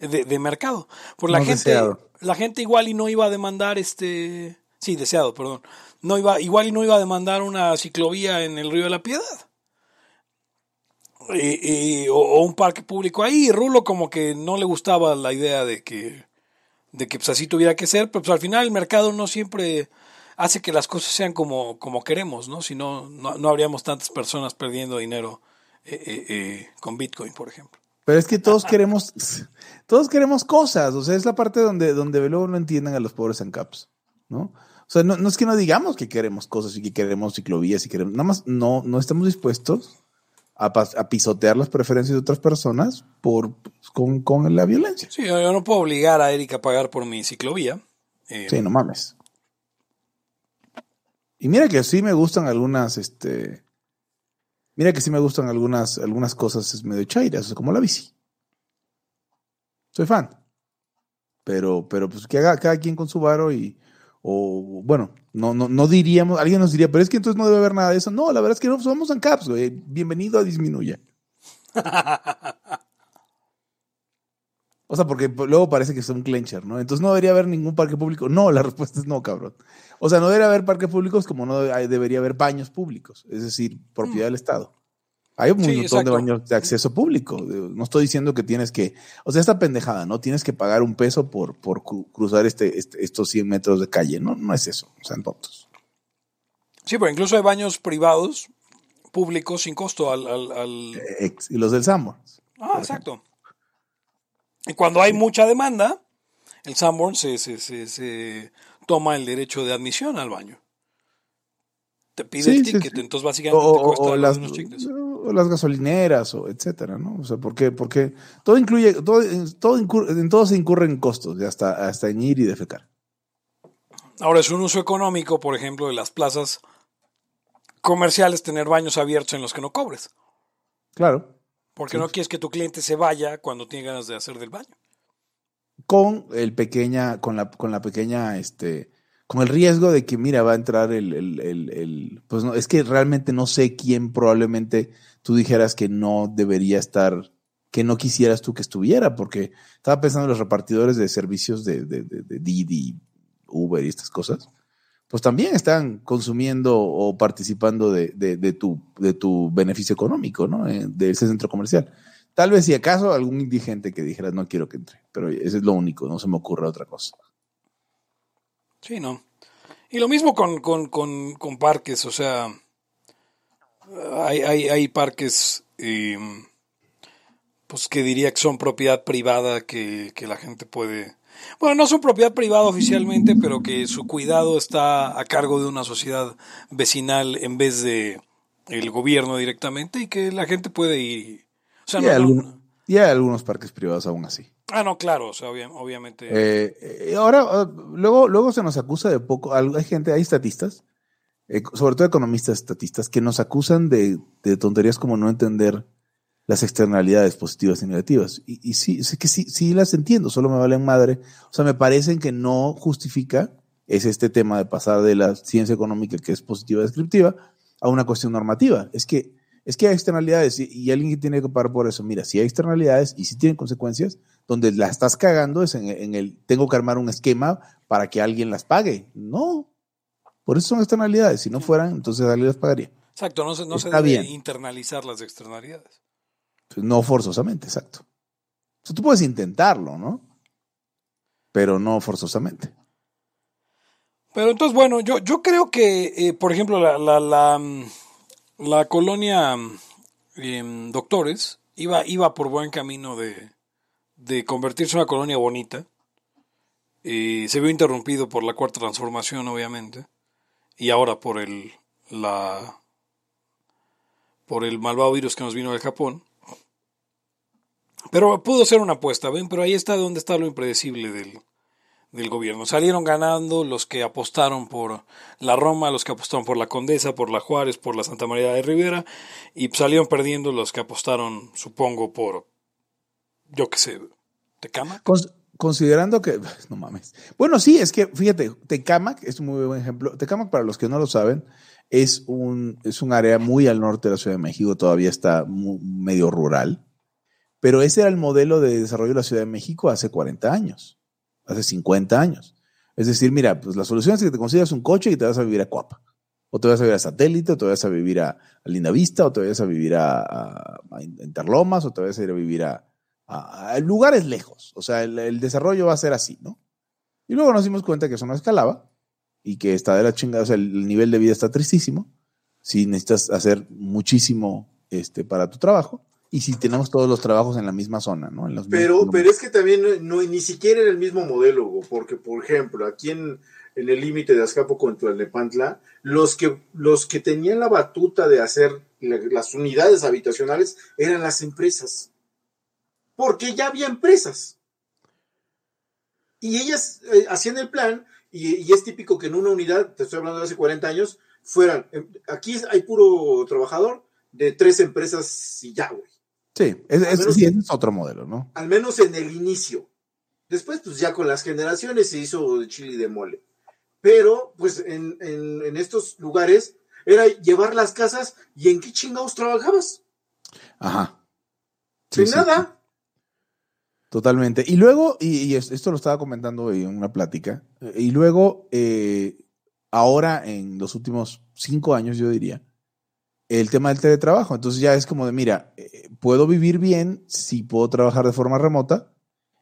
de, de mercado. Por la No gente, deseado. la gente igual y no iba a demandar este, sí, deseado, perdón. No iba, igual y no iba a demandar una ciclovía en el Río de la Piedad. Eh, o, o un parque público ahí. Y Rulo como que no le gustaba la idea de que, de que pues así tuviera que ser, pero pues al final el mercado no siempre hace que las cosas sean como, como queremos, ¿no? Si no, no, no habríamos tantas personas perdiendo dinero eh, eh, eh, con Bitcoin, por ejemplo. Pero es que todos queremos, [LAUGHS] todos queremos cosas. O sea, es la parte donde, donde luego no entienden a los pobres ANCAPs, ¿no? O sea, no, no es que no digamos que queremos cosas y que queremos ciclovías y queremos, nada más no, no estamos dispuestos a, pas- a pisotear las preferencias de otras personas por, con, con la violencia. Sí, yo, yo no puedo obligar a Erika a pagar por mi ciclovía. Eh, Sí, no mames. Y mira que sí me gustan algunas, este. Mira que sí me gustan algunas, algunas cosas medio chairas, o sea, como la bici. Soy fan. Pero, pero pues que haga cada quien con su varo y. O bueno, no, no, no diríamos, alguien nos diría, pero es que entonces no debe haber nada de eso. No, la verdad es que no somos ANCAPs, güey. Bienvenido a Disminuya. [LAUGHS] O sea, porque luego parece que es un clencher, ¿no? Entonces no debería haber ningún parque público. No, la [LAUGHS] respuesta es no, cabrón. O sea, no debería haber parques públicos como no debería haber baños públicos, es decir, propiedad del Estado. Hay un Sí, montón exacto. de baños de acceso público. No estoy diciendo que tienes que, o sea, esta pendejada, ¿no? Tienes que pagar un peso por, por cru- cruzar este, este- estos 100 metros de calle. No, no es eso, o sea, tontos. Sí, pero incluso hay baños privados, públicos, sin costo al... al- al- Ex- Y los del Sanborns. Ah, exacto. Y cuando hay mucha demanda, el Sanborn se, se, se, se toma el derecho de admisión al baño. Te pide Sí, el ticket, sí. entonces O, básicamente te o- cuesta o las, o las gasolineras, o etcétera, ¿no? O sea, porque, porque todo incluye, todo, todo incurre- en todo se incurren costos, de hasta, hasta en ir y defecar. Ahora es un uso económico, por ejemplo, de las plazas comerciales tener baños abiertos en los que no cobres. Claro. Porque no quieres que tu cliente se vaya cuando tiene ganas de hacer del baño. Con el pequeña, con la, con la pequeña, este, con el riesgo de que, mira, va a entrar el, el, el, el- pues no, es que realmente no sé quién probablemente tú dijeras que no debería estar, que no quisieras tú que estuviera, porque estaba pensando en los repartidores de servicios de, de, de, de Didi, Uber y estas cosas, pues también están consumiendo o participando de, de, tu, de tu beneficio económico, ¿no? Eh, de ese centro comercial. Tal vez si acaso algún indigente que dijera no quiero que entre, pero eso es lo único, no se me ocurre otra cosa. Sí, ¿no? Y lo mismo con, con, con, con parques, o sea, hay, hay, hay parques, eh, pues que diría que son propiedad privada que, que la gente puede... Bueno, no son propiedad privada oficialmente, pero que su cuidado está a cargo de una sociedad vecinal en vez de el gobierno directamente y que la gente puede ir. y- O sea, Y, no- no- algún- Y hay algunos parques privados aún así. Ah, no, claro, o sea, obvia- obviamente. Eh, eh, ahora, ah, luego, luego se nos acusa de poco. Hay gente, hay estatistas, eh, sobre todo economistas estatistas, que nos acusan de, de tonterías como no entender las externalidades positivas y negativas. Y, y sí, sé que sí, sí las entiendo, solo me valen madre. O sea, me parecen que no justifica es este tema de pasar de la ciencia económica que es positiva descriptiva a una cuestión normativa. Es que, es que hay externalidades y, y alguien que tiene que pagar por eso. Mira, si hay externalidades y si tienen consecuencias, donde la estás cagando es en, en el tengo que armar un esquema para que alguien las pague. No. Por eso son externalidades. Si no fueran, entonces alguien las pagaría. Exacto, no se, no se debe bien. internalizar las externalidades. No forzosamente, exacto. O sea, tú puedes intentarlo, ¿no? Pero no forzosamente. Pero entonces, bueno, yo, yo creo que, eh, por ejemplo, la, la, la, mm, colonia mm, em, Doctores iba, iba por buen camino de, de convertirse en una colonia bonita. Eh, se vio interrumpido por la cuarta transformación, obviamente, y ahora por el, la, por el malvado virus que nos vino del Japón. Pero pudo ser una apuesta, ¿ven? Pero ahí está donde está lo impredecible del, del gobierno. Salieron ganando los que apostaron por la Roma, los que apostaron por la Condesa, por la Juárez, por la Santa María de Rivera, y salieron perdiendo los que apostaron, supongo, por, yo qué sé, Tecama. Cons- considerando que, [LAUGHS] no mames. Bueno, sí, es que fíjate, Tecamac es un muy buen ejemplo. Tecamac, para los que no lo saben, es un, es un área muy al norte de la Ciudad de México, todavía está medio rural, pero ese era el modelo de desarrollo de la Ciudad de México hace 40 años, hace 50 años. Es decir, mira, pues la solución es que te consigas un coche y te vas a vivir a Coapa. O te vas a vivir a Satélite, o te vas a vivir a, a Linda Vista, o te vas a vivir a, Interlomas, o te vas a ir a vivir a, lugares lejos. O sea, el, el desarrollo va a ser así, ¿no? Y luego nos dimos cuenta que eso no escalaba y que está de la chingada, o sea, el nivel de vida está tristísimo. Si necesitas hacer muchísimo este, para tu trabajo y si tenemos todos los trabajos en la misma zona, ¿no? En los Pero, mismos- pero es que también no, ni siquiera era el mismo modelo, porque, por ejemplo, aquí en, en el límite de Azcapo con Tlalnepantla, los que, los que tenían la batuta de hacer la- las unidades habitacionales eran las empresas. Porque ya había empresas. Y ellas eh, hacían el plan, y, y es típico que en una unidad, te estoy hablando de hace 40 años, fueran, em, aquí hay puro trabajador de tres empresas y ya, güey. Sí, es, es- menos- sí, ese es otro modelo, ¿no? al menos en el inicio. Después, pues ya con las generaciones se hizo y de mole. Pero, pues en, en- en estos lugares era llevar las casas y en qué chingados trabajabas. Ajá. Sin sí, nada. Totalmente. Y luego, y, y es- esto lo estaba comentando hoy en una plática, eh, y luego, eh, ahora en los últimos cinco años, yo diría, el tema del teletrabajo. Entonces ya es como de, mira, eh, puedo vivir bien si puedo trabajar de forma remota,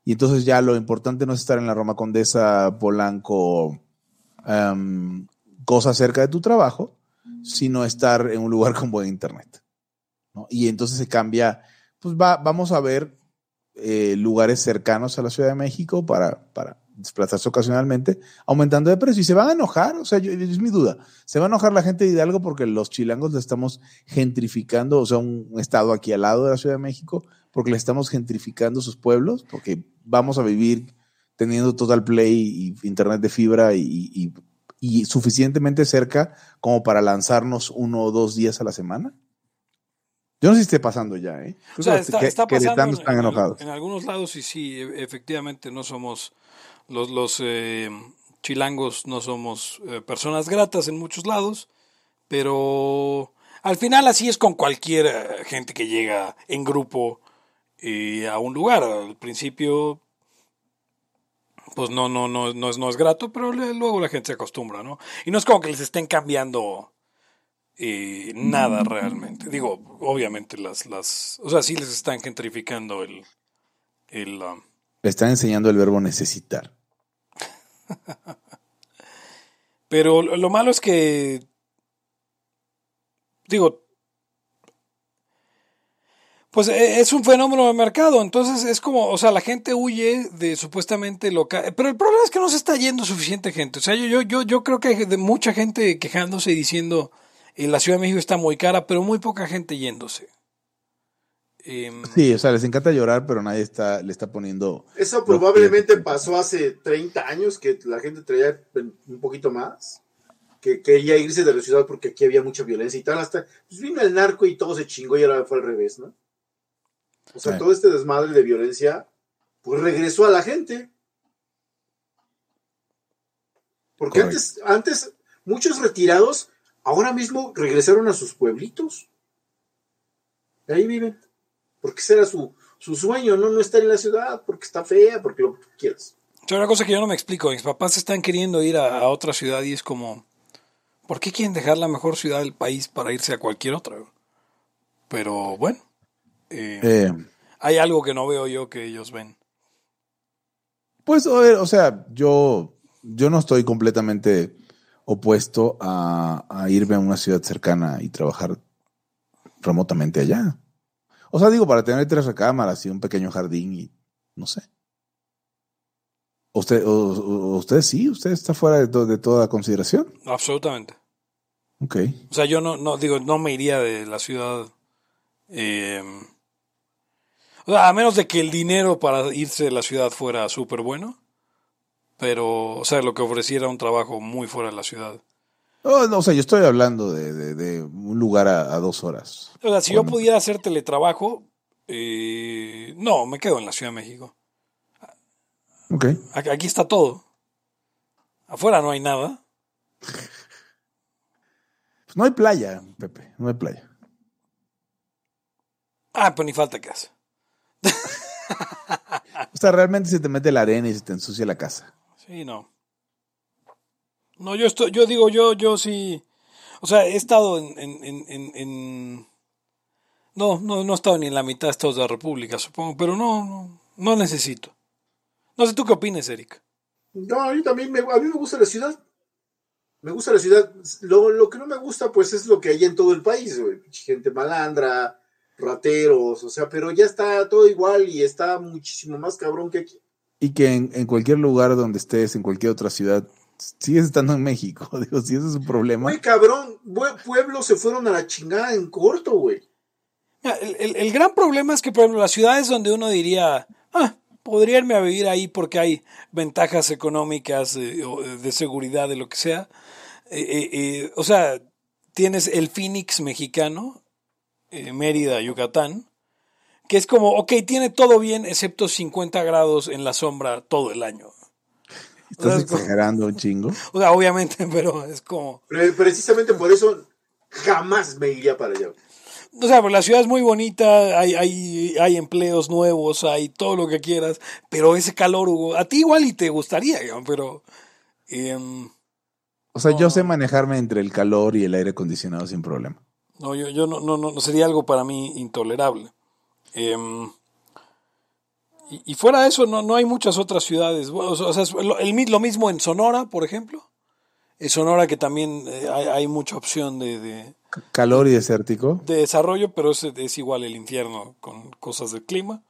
y entonces ya lo importante no es estar en la Roma Condesa, Polanco, em, cosa cerca de tu trabajo, sino estar en un lugar [LAUGHS] con buen internet. Y entonces se cambia, pues va, vamos a ver eh, lugares cercanos a la Ciudad de México para, para desplazarse ocasionalmente, aumentando de precio. Y se van a enojar, o sea, yo- es mi duda, se va a enojar la gente de Hidalgo porque los chilangos le estamos gentrificando, o sea, un, estado aquí al lado de la Ciudad de México, porque le estamos gentrificando sus pueblos, porque vamos a vivir teniendo total play y internet de fibra y- y suficientemente cerca como para lanzarnos uno o dos días a la semana. Yo no sé si esté pasando ya, ¿eh? Creo O sea, que está, que- está pasando están en- enojados. en algunos lados y sí, e- efectivamente no somos los, los eh, chilangos, no somos eh, personas gratas en muchos lados, pero al final así es con cualquier eh, gente que llega en grupo eh, a un lugar. Al principio, pues no, no, no, no, es, no es grato, pero luego la gente se acostumbra, ¿no? Y no es como que les estén cambiando eh, nada realmente. Digo, obviamente las, las, o sea, sí les están gentrificando el, el, um, Le están enseñando el verbo necesitar. [LAUGHS] pero lo lo malo es que, digo, pues e- es un fenómeno de mercado, entonces es como, o sea, la gente huye de supuestamente local, pero el problema es que no se está yendo suficiente gente, o sea, yo, yo, yo, yo creo que hay de mucha gente quejándose y diciendo, eh, la Ciudad de México está muy cara, pero muy poca gente yéndose. Em, Sí, o sea, les encanta llorar, pero nadie está, le está poniendo. Eso probablemente que- pasó hace 30 años, que la gente traía un poquito más, que quería irse de la ciudad porque aquí había mucha violencia y tal, hasta pues vino el narco y todo se chingó y ahora fue al revés, ¿no? O sea, Sí. todo este desmadre de violencia, pues regresó a la gente. Porque antes, antes, muchos retirados ahora mismo regresaron a sus pueblitos. Ahí viven. Porque ese era su, su sueño, ¿no? No estar en la ciudad, porque está fea, porque lo que tú quieras. Es una cosa que yo no me explico. Mis papás están queriendo ir a, a otra ciudad y es como, ¿por qué quieren dejar la mejor ciudad del país para irse a cualquier otra? Pero bueno, eh, Eh, hay algo que no veo yo que ellos ven. Pues, a ver, o sea, yo, yo no estoy completamente opuesto a, a irme a una ciudad cercana y trabajar remotamente allá. O sea, digo, para tener tres recámaras y un pequeño jardín y no sé. ¿Usted, o, o- usted sí? ¿Usted está fuera de, to- de toda consideración? Absolutamente. Ok. O sea, yo no, no digo, no me iría de la ciudad. eh, o sea, a menos de que el dinero para irse de la ciudad fuera súper bueno. Pero, o sea, lo que ofreciera un trabajo muy fuera de la ciudad. Oh, no, o sea, yo estoy hablando de, de- de un lugar a, a dos horas. O sea, si yo pudiera hacer teletrabajo, eh, no, me quedo en la Ciudad de México. Aquí está todo. Afuera no hay nada. Pues no hay playa, Pepe, no hay playa. Ah, pues ni falta que hace. [LAUGHS] O sea, realmente se te mete la arena y se te ensucia la casa. Sí, no. No, yo estoy, yo digo, yo, yo sí. O sea, he estado en, en, en, en- no, no, no he estado ni en la mitad de estados de la República, supongo, pero no, no, no necesito. No sé tú qué opinas, Eric. No, mí también me, a mí me gusta la ciudad. Me gusta la ciudad. Lo, lo que no me gusta, pues, es lo que hay en todo el país, Gente malandra, rateros, o sea, pero ya está todo igual y está muchísimo más cabrón que aquí. Y que en, en cualquier lugar donde estés, en cualquier otra ciudad, sigues estando en México. [LAUGHS] Digo, si ese es un problema. Güey, cabrón, pueblos se fueron a la chingada en corto, güey. El, el- el gran problema es que, por ejemplo, las ciudades donde uno diría, ah, podría irme a vivir ahí porque hay ventajas económicas, eh, eh, de seguridad, de lo que sea. eh, eh, eh, o sea, tienes el Phoenix mexicano, eh, Mérida, Yucatán, que es como, ok, tiene todo bien excepto 50 grados en la sombra todo el año. Estás es como- exagerando un chingo. [LAUGHS] O sea, obviamente, pero es como... Pre- precisamente por eso jamás me iría para allá. O sea, pues la ciudad es muy bonita, hay, hay, hay empleos nuevos, hay todo lo que quieras, pero ese calor, Hugo, a ti igual y te gustaría, digamos, pero... em, O sea, yo sé manejarme entre el calor y el aire acondicionado sin problema. no, yo, yo no, no, no, no sería algo para mí intolerable. Em, y, y fuera de eso, no, no hay muchas otras ciudades. O sea, es lo, el lo mismo en Sonora, por ejemplo. En Sonora que también eh, hay, hay mucha opción de, Calor y desértico. de desarrollo, pero es, es igual el infierno con cosas del clima.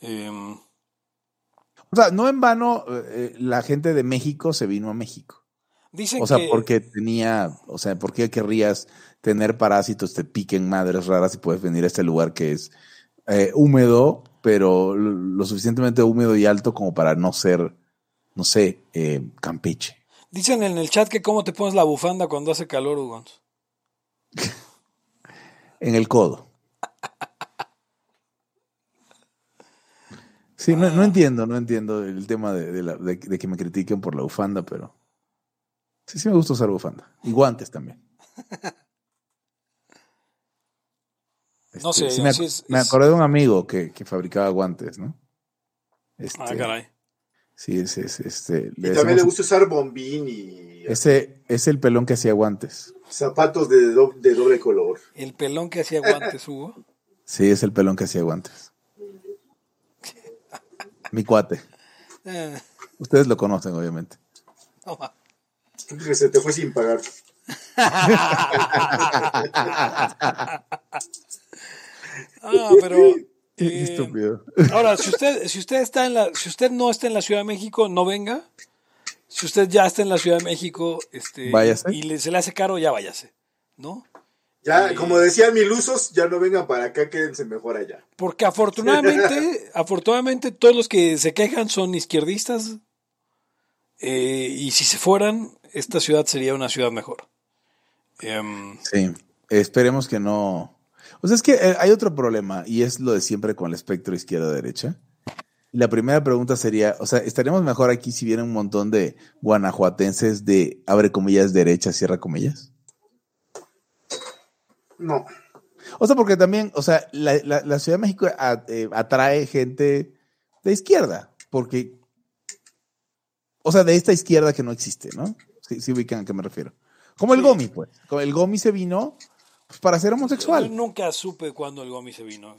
Em, O sea, no en vano eh, la gente de México se vino a México. dicen O sea, que... porque tenía, o sea, ¿por qué querrías tener parásitos, te piquen madres raras y puedes venir a este lugar que es eh, húmedo, pero lo, suficientemente húmedo y alto como para no ser, no sé, eh, Campeche? Dicen en el chat que cómo te pones la bufanda cuando hace calor, Hugo. En el codo. Sí, no, no entiendo, no entiendo el tema de, de la- de- de que me critiquen por la bufanda, pero sí, sí me gusta usar bufanda. Y guantes también. [LAUGHS] No Este, sé, sí me, así ac- es- me es- acordé de un amigo que, que fabricaba guantes, ¿no? Este, Ah, caray. Sí, es, es, este, Y también le gusta usar bombín y ese es el pelón que hacía guantes. zapatos de, do- de doble color. El pelón que hacía guantes, [LAUGHS] Hugo. Sí, es el pelón que hacía guantes. [LAUGHS] Mi cuate. Eh, Ustedes lo conocen, obviamente. no va. Que se te fue sin pagar. [LAUGHS] Ah, pero... [LAUGHS] Qué eh, estúpido. Ahora, si usted, si usted está en la, si usted no está en la Ciudad de México, no venga. Si usted ya está en la Ciudad de México, este, Váyase. y le- se le hace caro, ya váyase, ¿no? Ya, Eh, como decían milusos, ya no vengan para acá, quédense mejor allá. Porque afortunadamente, [LAUGHS] afortunadamente todos los que se quejan son izquierdistas. eh, y si se fueran, esta ciudad sería una ciudad mejor. Em, Sí, esperemos que no. Sea, es que eh, hay otro problema y es lo de siempre con el espectro izquierda-derecha. La primera pregunta sería, o sea, ¿estaríamos mejor aquí si vienen un montón de guanajuatenses de, abre comillas, derecha, cierra comillas? No. O sea, porque también, o sea, la, la- la Ciudad de México a- eh, atrae gente de izquierda, porque, o sea, de esta izquierda que no existe, ¿no? Si, si ubican a qué me refiero. Como el Gomi, pues. Como el Gomi se vino pues, para ser yo homosexual, nunca supe cuándo el Gomi se vino.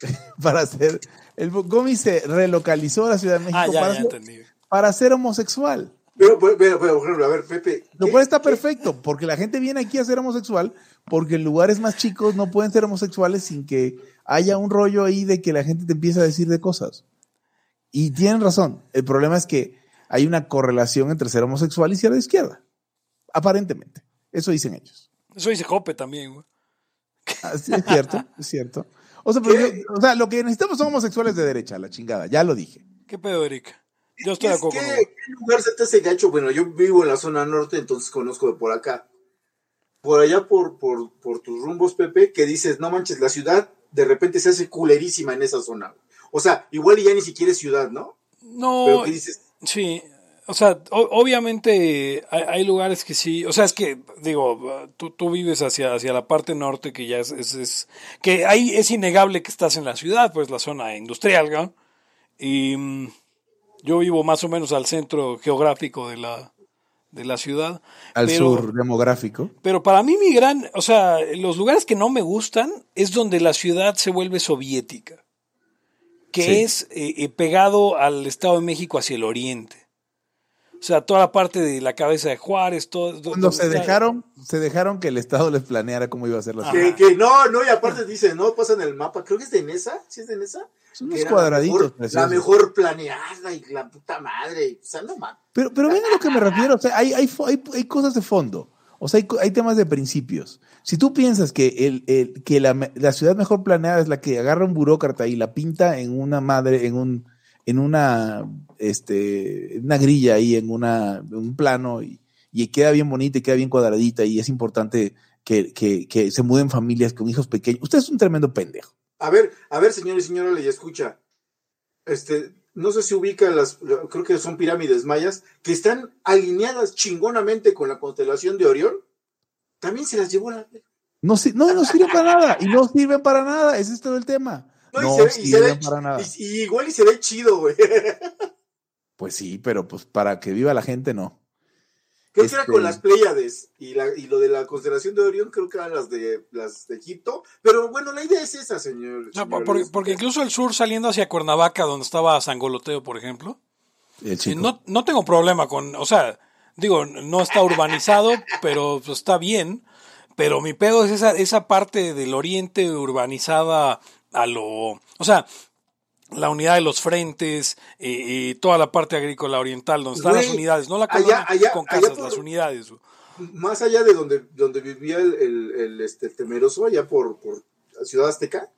[LAUGHS] para ser... El Gomi se relocalizó a la Ciudad de México Ah, ya, para, ya ser, entendí. para ser homosexual. Pero, pero, pero, pero, por ejemplo, a ver, Pepe. Lo ¿qué- cual está qué- perfecto, porque la gente viene aquí a ser homosexual, porque en lugares más chicos no pueden ser homosexuales sin que haya un rollo ahí de que la gente te empiece a decir de cosas. Y tienen razón. El problema es que hay una correlación entre ser homosexual y ser de izquierda. Aparentemente. Eso dicen ellos. Eso dice Jope también, güey. Así es cierto, [LAUGHS] es cierto. O sea, pero ¿Qué? yo- o sea, lo que necesitamos son homosexuales de derecha, la chingada, ya lo dije. ¿Qué pedo, Eric? Yo estoy de es acuerdo. ¿Qué lugar se te hace gacho? Bueno, yo vivo en la zona norte, entonces conozco de por acá. Por allá, por, por, por tus rumbos, Pepe, que dices, no manches, la ciudad de repente se hace culerísima en esa zona. O sea, igual y ya ni siquiera es ciudad, ¿no? Pero No, que dices, sí. O sea, o- obviamente hay, hay lugares que sí. O sea, es que, digo, tú, tú vives hacia, hacia la parte norte que ya es, es, es- Que ahí es innegable que estás en la ciudad, pues la zona industrial, ¿no? Y mm, yo vivo más o menos al centro geográfico de la, de la ciudad. Al pero- sur demográfico. Pero para mí mi gran, o sea, los lugares que no me gustan es donde la ciudad se vuelve soviética, que Sí. es eh, eh, pegado al Estado de México hacia el oriente. O sea, toda la parte de la cabeza de Juárez, todo. Cuando se dejaron, se dejaron que el Estado les planeara cómo iba a ser la ciudad. que, que no, no, y aparte dice, no, pasan el mapa, creo que es de Nesa, ¿sí es de Nesa? Son unos cuadraditos La mejor, la preciosos. mejor planeada y la puta madre, o sea, no mames. Pero, pero ven a lo que me refiero, o sea, hay, hay, hay, hay cosas de fondo, o sea, hay, hay temas de principios. Si tú piensas que, el, el- que la, la ciudad mejor planeada es la que agarra un burócrata y la pinta en una madre, en un, en una, este, una grilla ahí, en una, un plano, y, y queda bien bonita y queda bien cuadradita, y es importante que, que, que se muden familias con hijos pequeños. Usted es un tremendo pendejo. A ver, a ver, señor y señora, le escucha. Este, no sé si ubica las, creo que son pirámides mayas, que están alineadas chingonamente con la constelación de Orión. También se las llevó la. No, no, no sirven para nada, y no sirven para nada, ese es todo el tema. No, No, y se ve, y se ve sirven para nada. y- y igual y se ve chido, güey. [LAUGHS] Pues sí, pero pues para que viva la gente no. Creo que era Este- con las Pléyades y, la, y lo de la constelación de Orión, creo que eran las de las de Egipto. Pero bueno, la idea es esa, señor. O sea, señor porque, incluso el sur saliendo hacia Cuernavaca, donde estaba Sangoloteo, por ejemplo, eh, no, no tengo problema con, o sea, digo, no está urbanizado, [LAUGHS] pero pues, está bien. Pero mi pedo es esa, esa parte del oriente urbanizada a lo, o sea, la unidad de los frentes, eh, eh, toda la parte agrícola oriental, donde están Güey, las unidades, no la allá- con allá casas, por- las unidades. más allá de donde, donde vivía el, el- el, este, temeroso, allá por, por Ciudad Azteca,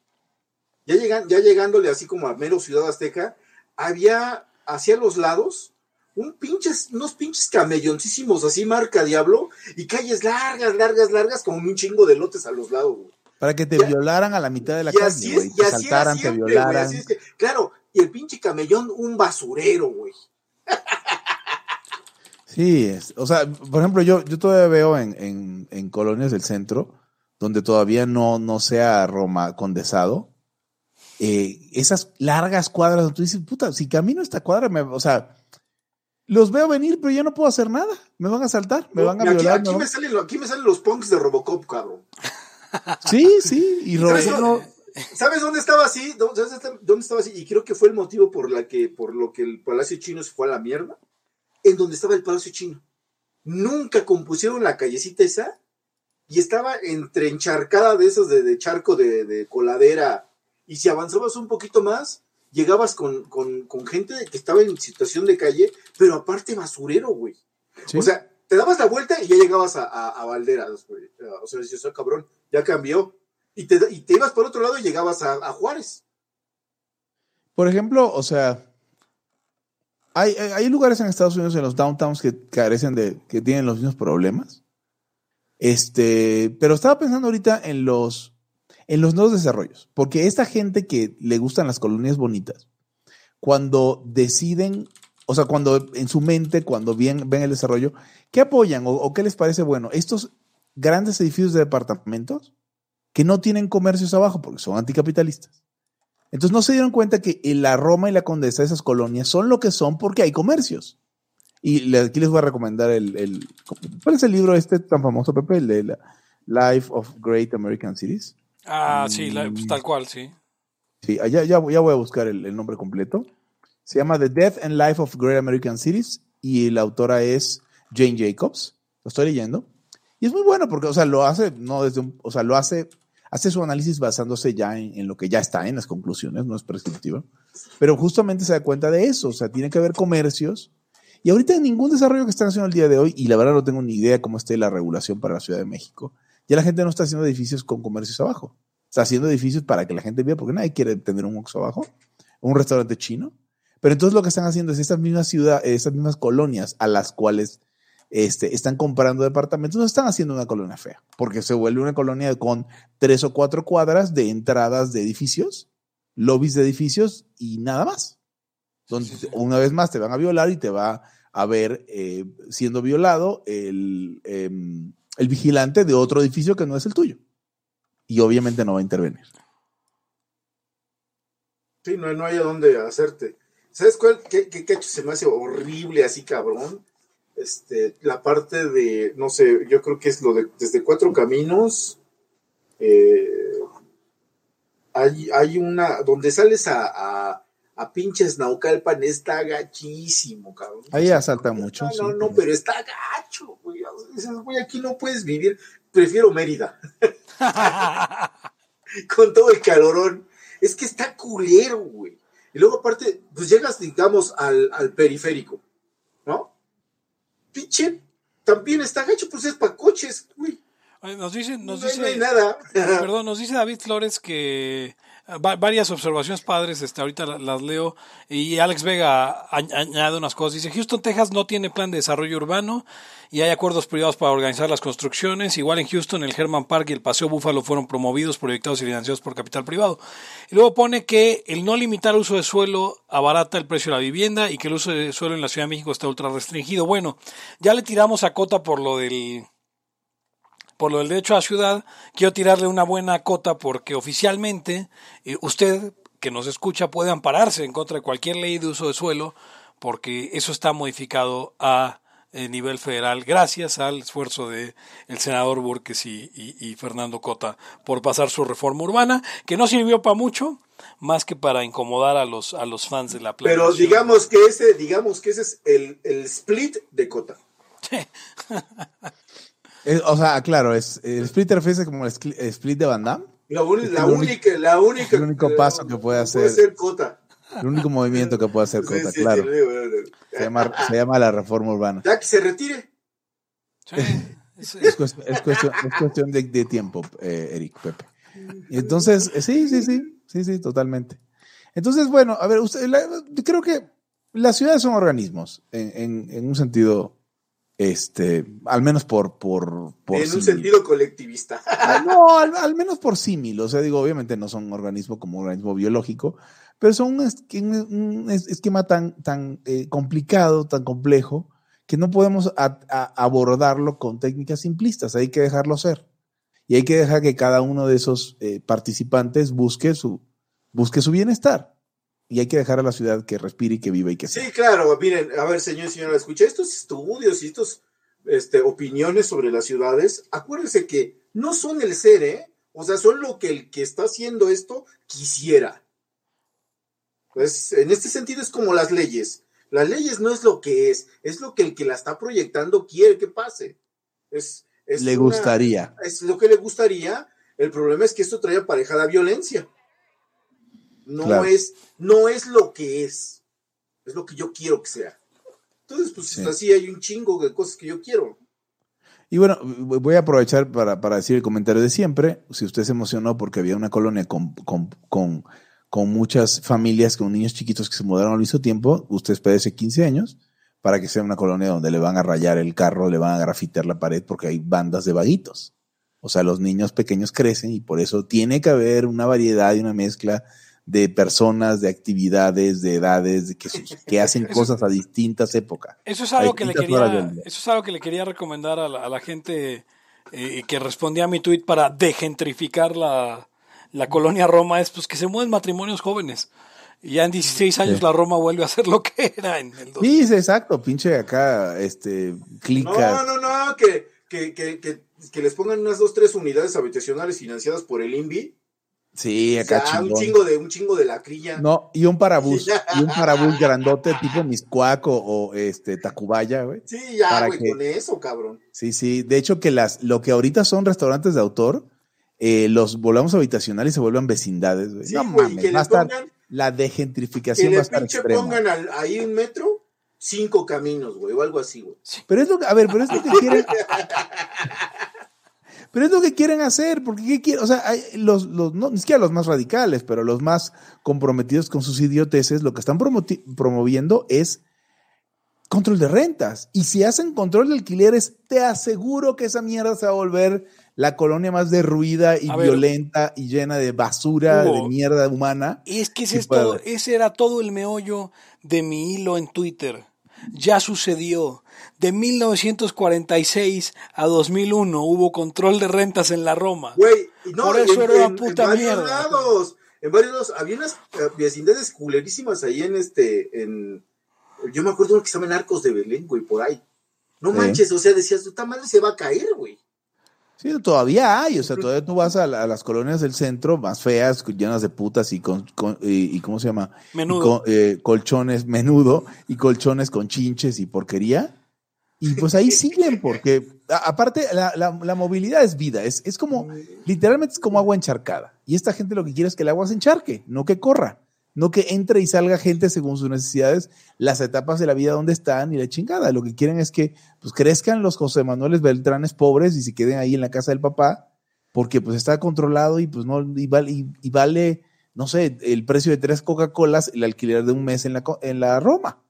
ya, llegan, ya llegándole así como a mero Ciudad Azteca, había hacia los lados un pinches, unos pinches camelloncísimos así marca diablo y calles largas, largas, largas, como un chingo de lotes a los lados. güey. Para que te Ya- violaran a la mitad de la y así calle, es, y Te así saltaran, te siempre, violaran. así es que- claro, y el pinche camellón, un basurero, güey. Sí, es, o sea, por ejemplo, yo, yo todavía veo en, en, en colonias del centro, donde todavía no, no sea Roma condesado, eh, esas largas cuadras donde tú dices, puta, si camino esta cuadra, me, o sea, los veo venir, pero ya no puedo hacer nada. Me van a saltar, me van a aquí, violar. aquí me salen, aquí me salen los punks de Robocop, cabrón. Sí, sí, y ¿Sabes Roberto, dónde, ¿Sabes dónde estaba así? ¿Dónde, dónde estaba así? Y creo que fue el motivo por la que, por lo que el Palacio Chino se fue a la mierda. En donde estaba el Palacio Chino. Nunca compusieron la callecita esa. Y estaba entre encharcada de esas de, de charco de, de coladera. Y si avanzabas un poquito más, llegabas con, con, con gente que estaba en situación de calle, pero aparte basurero, güey. Sí. O sea, te dabas la vuelta y ya llegabas a, a, a Valderas, güey. O sea, "Ah, cabrón, ya cambió. Y te, y te ibas por otro lado y llegabas a, a Juárez. Por ejemplo, o sea, hay, hay- lugares en Estados Unidos, en los downtowns, que carecen de, que tienen los mismos problemas. Este, pero estaba pensando ahorita en los, en los nuevos desarrollos, porque esta gente que le gustan las colonias bonitas, cuando deciden, o sea, cuando en su mente, cuando ven, el desarrollo, ¿qué apoyan o qué les parece bueno? Estos grandes edificios de departamentos que no tienen comercios abajo porque son anticapitalistas. Entonces no se dieron cuenta que la Roma y la Condesa de esas colonias son lo que son porque hay comercios. Y aquí les voy a recomendar el, el- ¿Cuál es el libro este tan famoso, Pepe? El de la Life of Great American Cities. Ah, sí, pues, tal cual, sí. Sí, ya, ya, ya voy a buscar el, el nombre completo. Se llama The Death and Life of Great American Cities y la autora es Jane Jacobs. Lo estoy leyendo. Y es muy bueno porque, o sea, lo hace, no desde un, o sea, lo hace, hace su análisis basándose ya en, en lo que ya está en las conclusiones, no es prescriptiva. Pero justamente se da cuenta de eso, o sea, tiene que haber comercios. Y ahorita en ningún desarrollo que están haciendo el día de hoy, y la verdad no tengo ni idea cómo esté la regulación para la Ciudad de México, ya la gente no está haciendo edificios con comercios abajo. Está haciendo edificios para que la gente viva, porque nadie quiere tener un Oxxo abajo, un restaurante chino. Pero entonces lo que están haciendo es estas mismas ciudades, estas mismas colonias a las cuales este, están comprando departamentos, no están haciendo una colonia fea, porque se vuelve una colonia con tres o cuatro cuadras de entradas de edificios, lobbies de edificios y nada más. Donde Sí, sí. una vez más te van a violar y te va a ver eh, siendo violado el, em, el vigilante de otro edificio que no es el tuyo. Y obviamente no va a intervenir. Sí, no, no hay a dónde hacerte. ¿Sabes cuál? ¿Qué, qué cacho se me hace horrible así, cabrón? Este, la parte de, no sé, yo creo que es lo de desde Cuatro Caminos. eh, hay, hay una, donde sales a, a, a pinches Naucalpan, está gachísimo, cabrón. Ahí asaltan mucho. No, sí. no, no, pero está gacho, güey. Dices, güey, aquí no puedes vivir. Prefiero Mérida. [LAUGHS] Con todo el calorón. Es que está culero, güey. Y luego, aparte, pues llegas, digamos, al, al periférico. Pinche, también está gacho, pues es para coches, güey. Nos dice, nos no, hay- no hay dice, nada. perdón, nos dice David Flores que va- varias observaciones padres, este, ahorita la- las leo, y Alex Vega añade unas cosas. Dice, Houston, Texas no tiene plan de desarrollo urbano y hay acuerdos privados para organizar las construcciones. Igual en Houston, el Herman Park y el Paseo Búfalo fueron promovidos, proyectados y financiados por capital privado. Y luego pone que el no limitar el uso de suelo abarata el precio de la vivienda y que el uso de suelo en la Ciudad de México está ultra restringido. Bueno, ya le tiramos a cota por lo del por lo del derecho a la ciudad, quiero tirarle una buena cota porque oficialmente eh, usted que nos escucha puede ampararse en contra de cualquier ley de uso de suelo porque eso está modificado a eh, nivel federal gracias al esfuerzo de el senador Burques y, y- y Fernando Cota por pasar su reforma urbana que no sirvió para mucho más que para incomodar a los a los fans de la Pero planeación. digamos que ese, digamos que ese es el, el split de Cota. [LAUGHS] O sea, claro, es, el split te refieres como el split de Van Damme. La, Es único- única, la única. el único paso que puede hacer. Puede ser Cota. El único movimiento que puede hacer Sí, Cota, sí, claro. sí, sí, sí. Se llama, se llama la reforma urbana. Ya que se retire. Es- Es cuestión, es cuestión, es cuestión de, de tiempo, eh, Eric, Pepe. Y entonces, eh, sí, sí, sí, sí, sí, totalmente. Entonces, bueno, a ver, usted, la- creo que las ciudades son organismos, en, en- en un sentido, este, al menos por, por, por en un sentido colectivista. Ah, No, al, al menos por símil. O sea, digo, obviamente no son un organismo como un organismo biológico, pero son un, esque- un es- esquema tan, tan eh, complicado, tan complejo, que no podemos a- a- abordarlo con técnicas simplistas. Hay que dejarlo ser. Y hay que dejar que cada uno de esos eh, participantes busque su, busque su bienestar. Y hay que dejar a la ciudad que respire y que viva y que sea. Sí, claro, miren, a ver, señor y señora, escucha estos estudios y estos este, opiniones sobre las ciudades, acuérdense que no son el ser, ¿eh? O sea, son lo que el que está haciendo esto quisiera. Pues en este sentido es como las leyes. Las leyes no es lo que es, es lo que el que la está proyectando quiere que pase. Es, es Le una- gustaría. es lo que le gustaría. El problema es que esto trae aparejada violencia. No Claro. es, no es lo que es. Es lo que yo quiero que sea. Entonces, pues Sí. así hay un chingo de cosas que yo quiero. Y bueno, voy a aprovechar para, para, decir el comentario de siempre. Si usted se emocionó porque había una colonia con, con, con, con muchas familias, con niños chiquitos que se mudaron al mismo tiempo, usted espérese 15 años para que sea una colonia donde le van a rayar el carro, le van a grafitear la pared porque hay bandas de vaguitos. O sea, los niños pequeños crecen y por eso tiene que haber una variedad y una mezcla de personas, de actividades, de edades, de que, [LAUGHS] que hacen cosas a distintas épocas. Eso es algo, que le, quería, eso es algo que le quería recomendar a la, gente eh, que respondía a mi tweet para degentrificar la, la colonia Roma, es pues que se mueven matrimonios jóvenes. Y ya en 16 años la Roma vuelve a ser lo que era en el Sí, exacto, pinche acá, este, clica. No, no, no, que, que, que, que, les pongan unas dos, tres unidades habitacionales financiadas por el INVI Sí, acá o un chingo de un chingo de lacrilla. No, y un parabús, [LAUGHS] y un parabús grandote tipo Miscuaco o este Tacubaya, güey. Sí, ya, güey, con eso, cabrón. Sí, sí, de hecho que las lo que ahorita son restaurantes de autor, eh, los volvamos habitacional y se vuelvan vecindades, güey. no mames, va a estar la degentrificación va a estar pinche pongan ahí un metro cinco caminos, güey, o algo así, güey. Pero es lo que, a ver, pero es lo que quieren [LAUGHS] Pero es lo que quieren hacer, porque ¿qué quieren? O sea, hay los, los, no, ni siquiera los más radicales, pero los más comprometidos con sus idioteces, lo que están promoviendo es control de rentas. Y si hacen control de alquileres, te aseguro que esa mierda se va a volver la colonia más derruida y violenta y llena de basura, de mierda humana. Es que ese, es todo, ese era todo el meollo de mi hilo en Twitter. Ya sucedió. De 1946 a 2001 hubo control de rentas en la Roma. Güey, no, Por eso era una puta en varios mierda. Lados, en varios lados. Había unas eh, vecindades culerísimas ahí en este, en, yo me acuerdo que estaban Arcos de Belén, güey, por ahí. No manches, o sea, decías, tu madre se va a caer, güey. Sí, todavía hay, o sea, todavía tú vas a, las colonias del centro más feas, llenas de putas y con, y, ¿cómo se llama? Menudo. Eh, colchones, menudo, y colchones con chinches y porquería. Y pues ahí siguen, porque aparte la, la, movilidad es vida, es, es como, literalmente es como agua encharcada. Y esta gente lo que quiere es que el agua se encharque, no que corra no que entre y salga gente según sus necesidades, las etapas de la vida donde están y la chingada. Lo que quieren es que pues crezcan los José Manuel Beltranes pobres y se queden ahí en la casa del papá, porque pues está controlado y pues no, y vale, y, vale no sé, el precio de tres Coca-Colas el alquiler de un mes en la, en la Roma.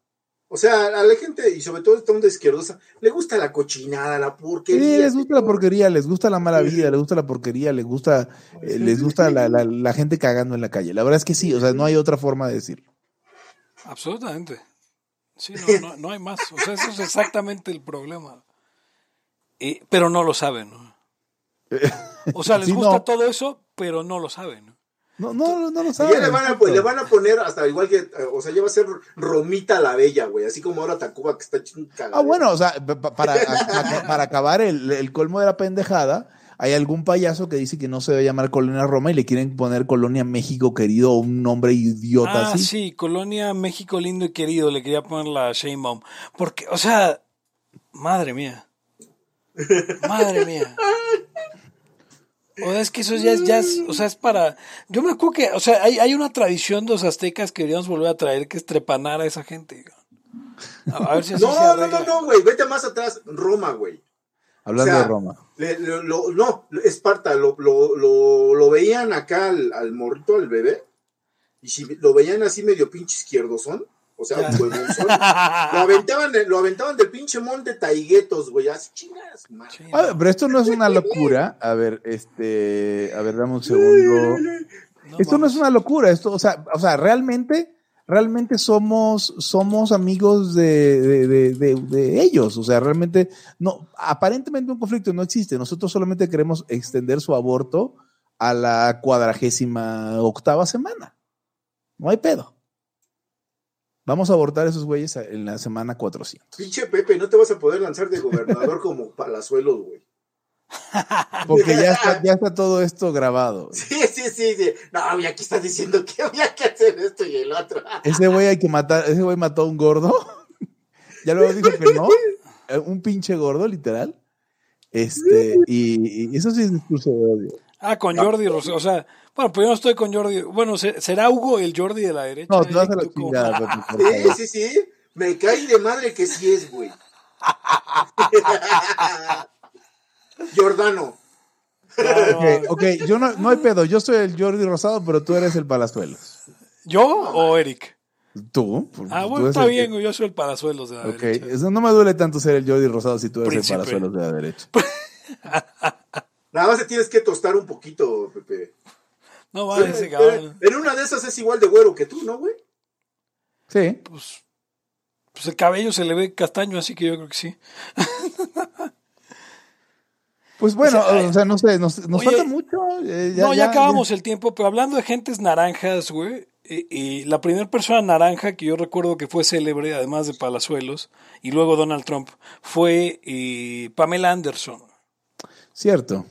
O sea, a la gente, y sobre todo esta onda izquierdosa, le gusta la cochinada, la porquería. Sí, les gusta la porquería, les gusta la mala vida, les gusta la porquería, les gusta, eh, les gusta la, la, gente cagando en la calle. La verdad es que sí, o sea, no hay otra forma de decirlo. Absolutamente. Sí, no, no, [LAUGHS] hay más. O sea, eso es exactamente el problema. pero no lo saben. [LAUGHS] O sea, les gusta todo eso, pero no lo saben. No, no, no lo saben. Ya le van, a, le van a poner hasta igual que, o sea, ya va a ser Romita la Bella, güey, así como ahora Tacuba que está chingada. Ah, bueno, o sea, para, para acabar el, el, colmo de la pendejada, hay algún payaso que dice que no se debe llamar Colonia Roma y le quieren poner Colonia México querido o un nombre idiota ah, así. sí, Colonia México lindo y querido, le quería poner la Sheinbaum. Porque, o sea, madre mía. Madre mía. [LAUGHS] O es que eso ya es, ya o sea, es para, yo me acuerdo que, o sea, hay, hay una tradición de los aztecas que deberíamos volver a traer, que es trepanar a esa gente. A, ver si así no, no, no, no, güey, vete más atrás, Roma, güey. Hablando de Roma. no, Esparta, lo, lo, lo, lo veían acá al, al, morrito, al bebé, y si lo veían así medio pinche izquierdosón, o sea, pues, [LAUGHS] lo aventaban, lo aventaban del pinche monte Taiguetos, güey, así chingas, ah, pero esto no es una locura. A ver, este, a ver, dame un segundo. esto no es una locura, esto, o sea, o sea, realmente, realmente somos, somos amigos de, de, de, de, ellos. O sea, realmente, no, aparentemente un conflicto no existe. Nosotros solamente queremos extender su aborto a la cuadragésima octava semana. No hay pedo. Vamos a abortar a esos güeyes en la semana 400. Pinche Pepe, no te vas a poder lanzar de gobernador como palazuelos, güey. [LAUGHS] Porque ya está, ya está todo esto grabado. Sí, sí, sí, sí. No, y aquí está diciendo que había que hacer esto y el otro. Ese güey hay que matar, ese güey mató a un gordo. [LAUGHS] ya luego dijo que no. Eh, un pinche gordo, literal. Este, y, y eso sí es discurso de odio. Ah, con Jordi O sea, bueno, pues yo no estoy con Jordi. Bueno, ¿será Hugo el Jordi de la derecha? No, te vas a la chingada. [LAUGHS] Sí, sí, sí. Me cae de madre que sí es, güey. [LAUGHS] Giordano. Ok, ok, yo no, no hay pedo. Yo soy el Jordi Rosado, pero tú eres el Palazuelos. ¿Yo o Eric? Tú. Ah, tú bueno, está el bien, que- yo soy el Palazuelos de la Ok, derecha. eso no me duele tanto ser el Jordi Rosado si tú eres Príncipe. el Palazuelos de la derecha. [LAUGHS] Nada más te tienes que tostar un poquito, Pepe. No va, ese En- cabrón. En una de esas es igual de güero que tú, ¿no, güey? Sí. Pues, pues el cabello se le ve castaño, así que yo creo que sí. [LAUGHS] Pues bueno, O sea, o sea, no sé, nos, nos oye, falta mucho. eh, no, ya, acabamos el tiempo, pero hablando de gentes naranjas, güey, y, y la primera persona naranja que yo recuerdo que fue célebre, además de Palazuelos, y luego Donald Trump, fue eh, Pamela Anderson. Cierto.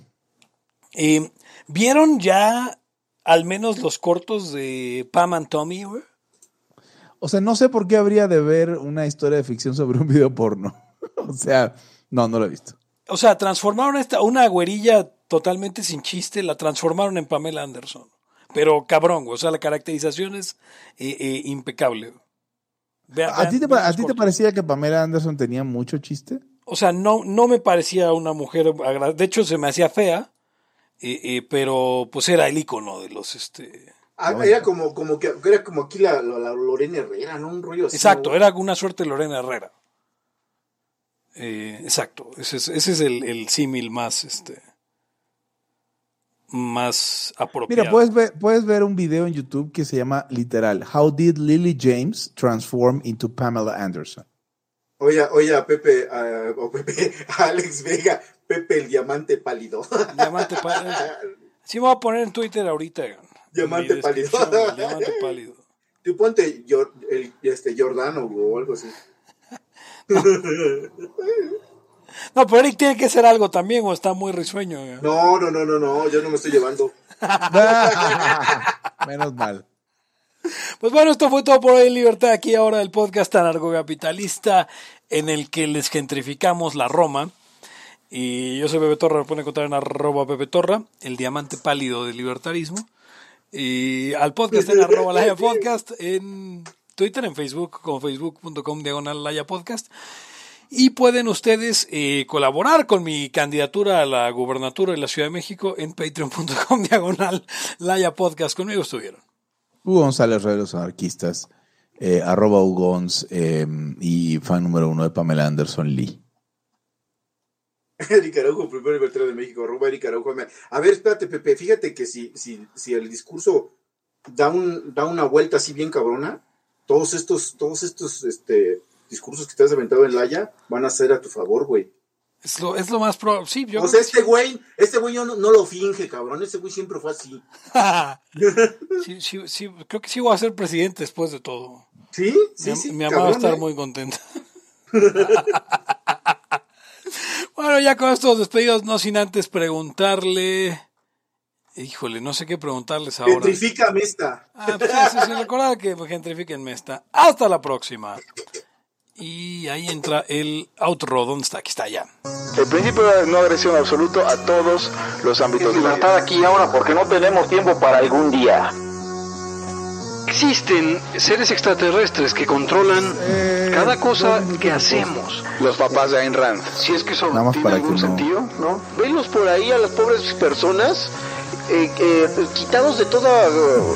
Eh, ¿Vieron ya al menos los cortos de Pam and Tommy, güey? O sea, no sé por qué habría de ver una historia de ficción sobre un video porno. [LAUGHS] o sea, no, no lo he visto. O sea, transformaron esta, una güerilla totalmente sin chiste, la transformaron en Pamela Anderson. Pero cabrón, o sea, la caracterización es eh, eh, impecable. Vean- ¿A ti, te, a ti te parecía que Pamela Anderson tenía mucho chiste? O sea, no, no me parecía una mujer De hecho, se me hacía fea, eh, eh, pero pues era el icono de los... este Ah, No, era como, como que era como aquí la, la, la Lorena Herrera, ¿no? Un rollo así. Exacto, ¿no? era una suerte de Lorena Herrera. Eh, exacto, ese es, ese es el, el símil más, este, más apropiado. Mira, puedes ver, puedes ver un video en YouTube que se llama literal How did Lily James transform into Pamela Anderson? Oye, oye, a Pepe, a, o Pepe, [LAUGHS] a Alex Vega, Pepe el diamante pálido. Diamante pálido. [LAUGHS] Sí, me voy a poner en Twitter ahorita. Diamante pálido. Diamante pálido. Tú ponte el, este, Giordano o algo así. [LAUGHS] No, pero Eric tiene que ser algo también o está muy risueño. güey. No, no, no, no, no, yo no me estoy llevando. Menos mal. Pues bueno, esto fue todo por hoy en Libertad. Aquí ahora el podcast anarcocapitalista en el que les gentrificamos la Roma. Y yo soy Pepe Torra, me pueden encontrar en arroba Pepe Torra, el diamante pálido del libertarismo. Y al podcast en arroba Laya [LAUGHS] Podcast, en Twitter, en Facebook, como facebook.com diagonal Laya Podcast. Y pueden ustedes eh, colaborar con mi candidatura a la gubernatura de la Ciudad de México en patreon.com [LAUGHS] diagonal Laya Podcast. Conmigo estuvieron. Hugo González, Rey de los Anarquistas, eh, arroba Hugons eh, y fan número uno de Pamela Anderson Lee. [LAUGHS] Eric Araujo, primer libertario de México, arroba Eric Araujo. A ver, espérate, Pepe, fíjate que si, si, si el discurso da, un, da una vuelta así bien cabrona, todos estos, todos estos este, discursos que te has aventado en Laya van a ser a tu favor, güey. Es lo, es lo más probable. Sí, yo O sea, este güey, este güey no, no lo finge, cabrón. Este güey siempre fue así. sí. [LAUGHS] sí, sí, sí, creo que sí voy a ser presidente después de todo. ¿Sí? Sí, mi sí. mi mamá va a cabrón, estar ¿eh? muy contenta. [LAUGHS] bueno, ya con estos despedidos, no sin antes preguntarle. Híjole, no sé qué preguntarles ahora. Gentrifícame esta. Ah, pues sí, sí, sí, recordad que gentrifiquenme esta. Hasta la próxima. Y ahí entra el outro. ¿Dónde está? Aquí está ya. El principio de no agresión absoluto a todos los ámbitos vida. Libertad aquí ahora porque no tenemos tiempo para algún día. Existen seres extraterrestres que controlan Eh, cada cosa que hacemos. Los papás de Ayn Rand. Si es que eso Nada más tiene para algún que no- sentido. ¿no? Venlos por ahí a las pobres personas eh, eh, quitados de toda eh,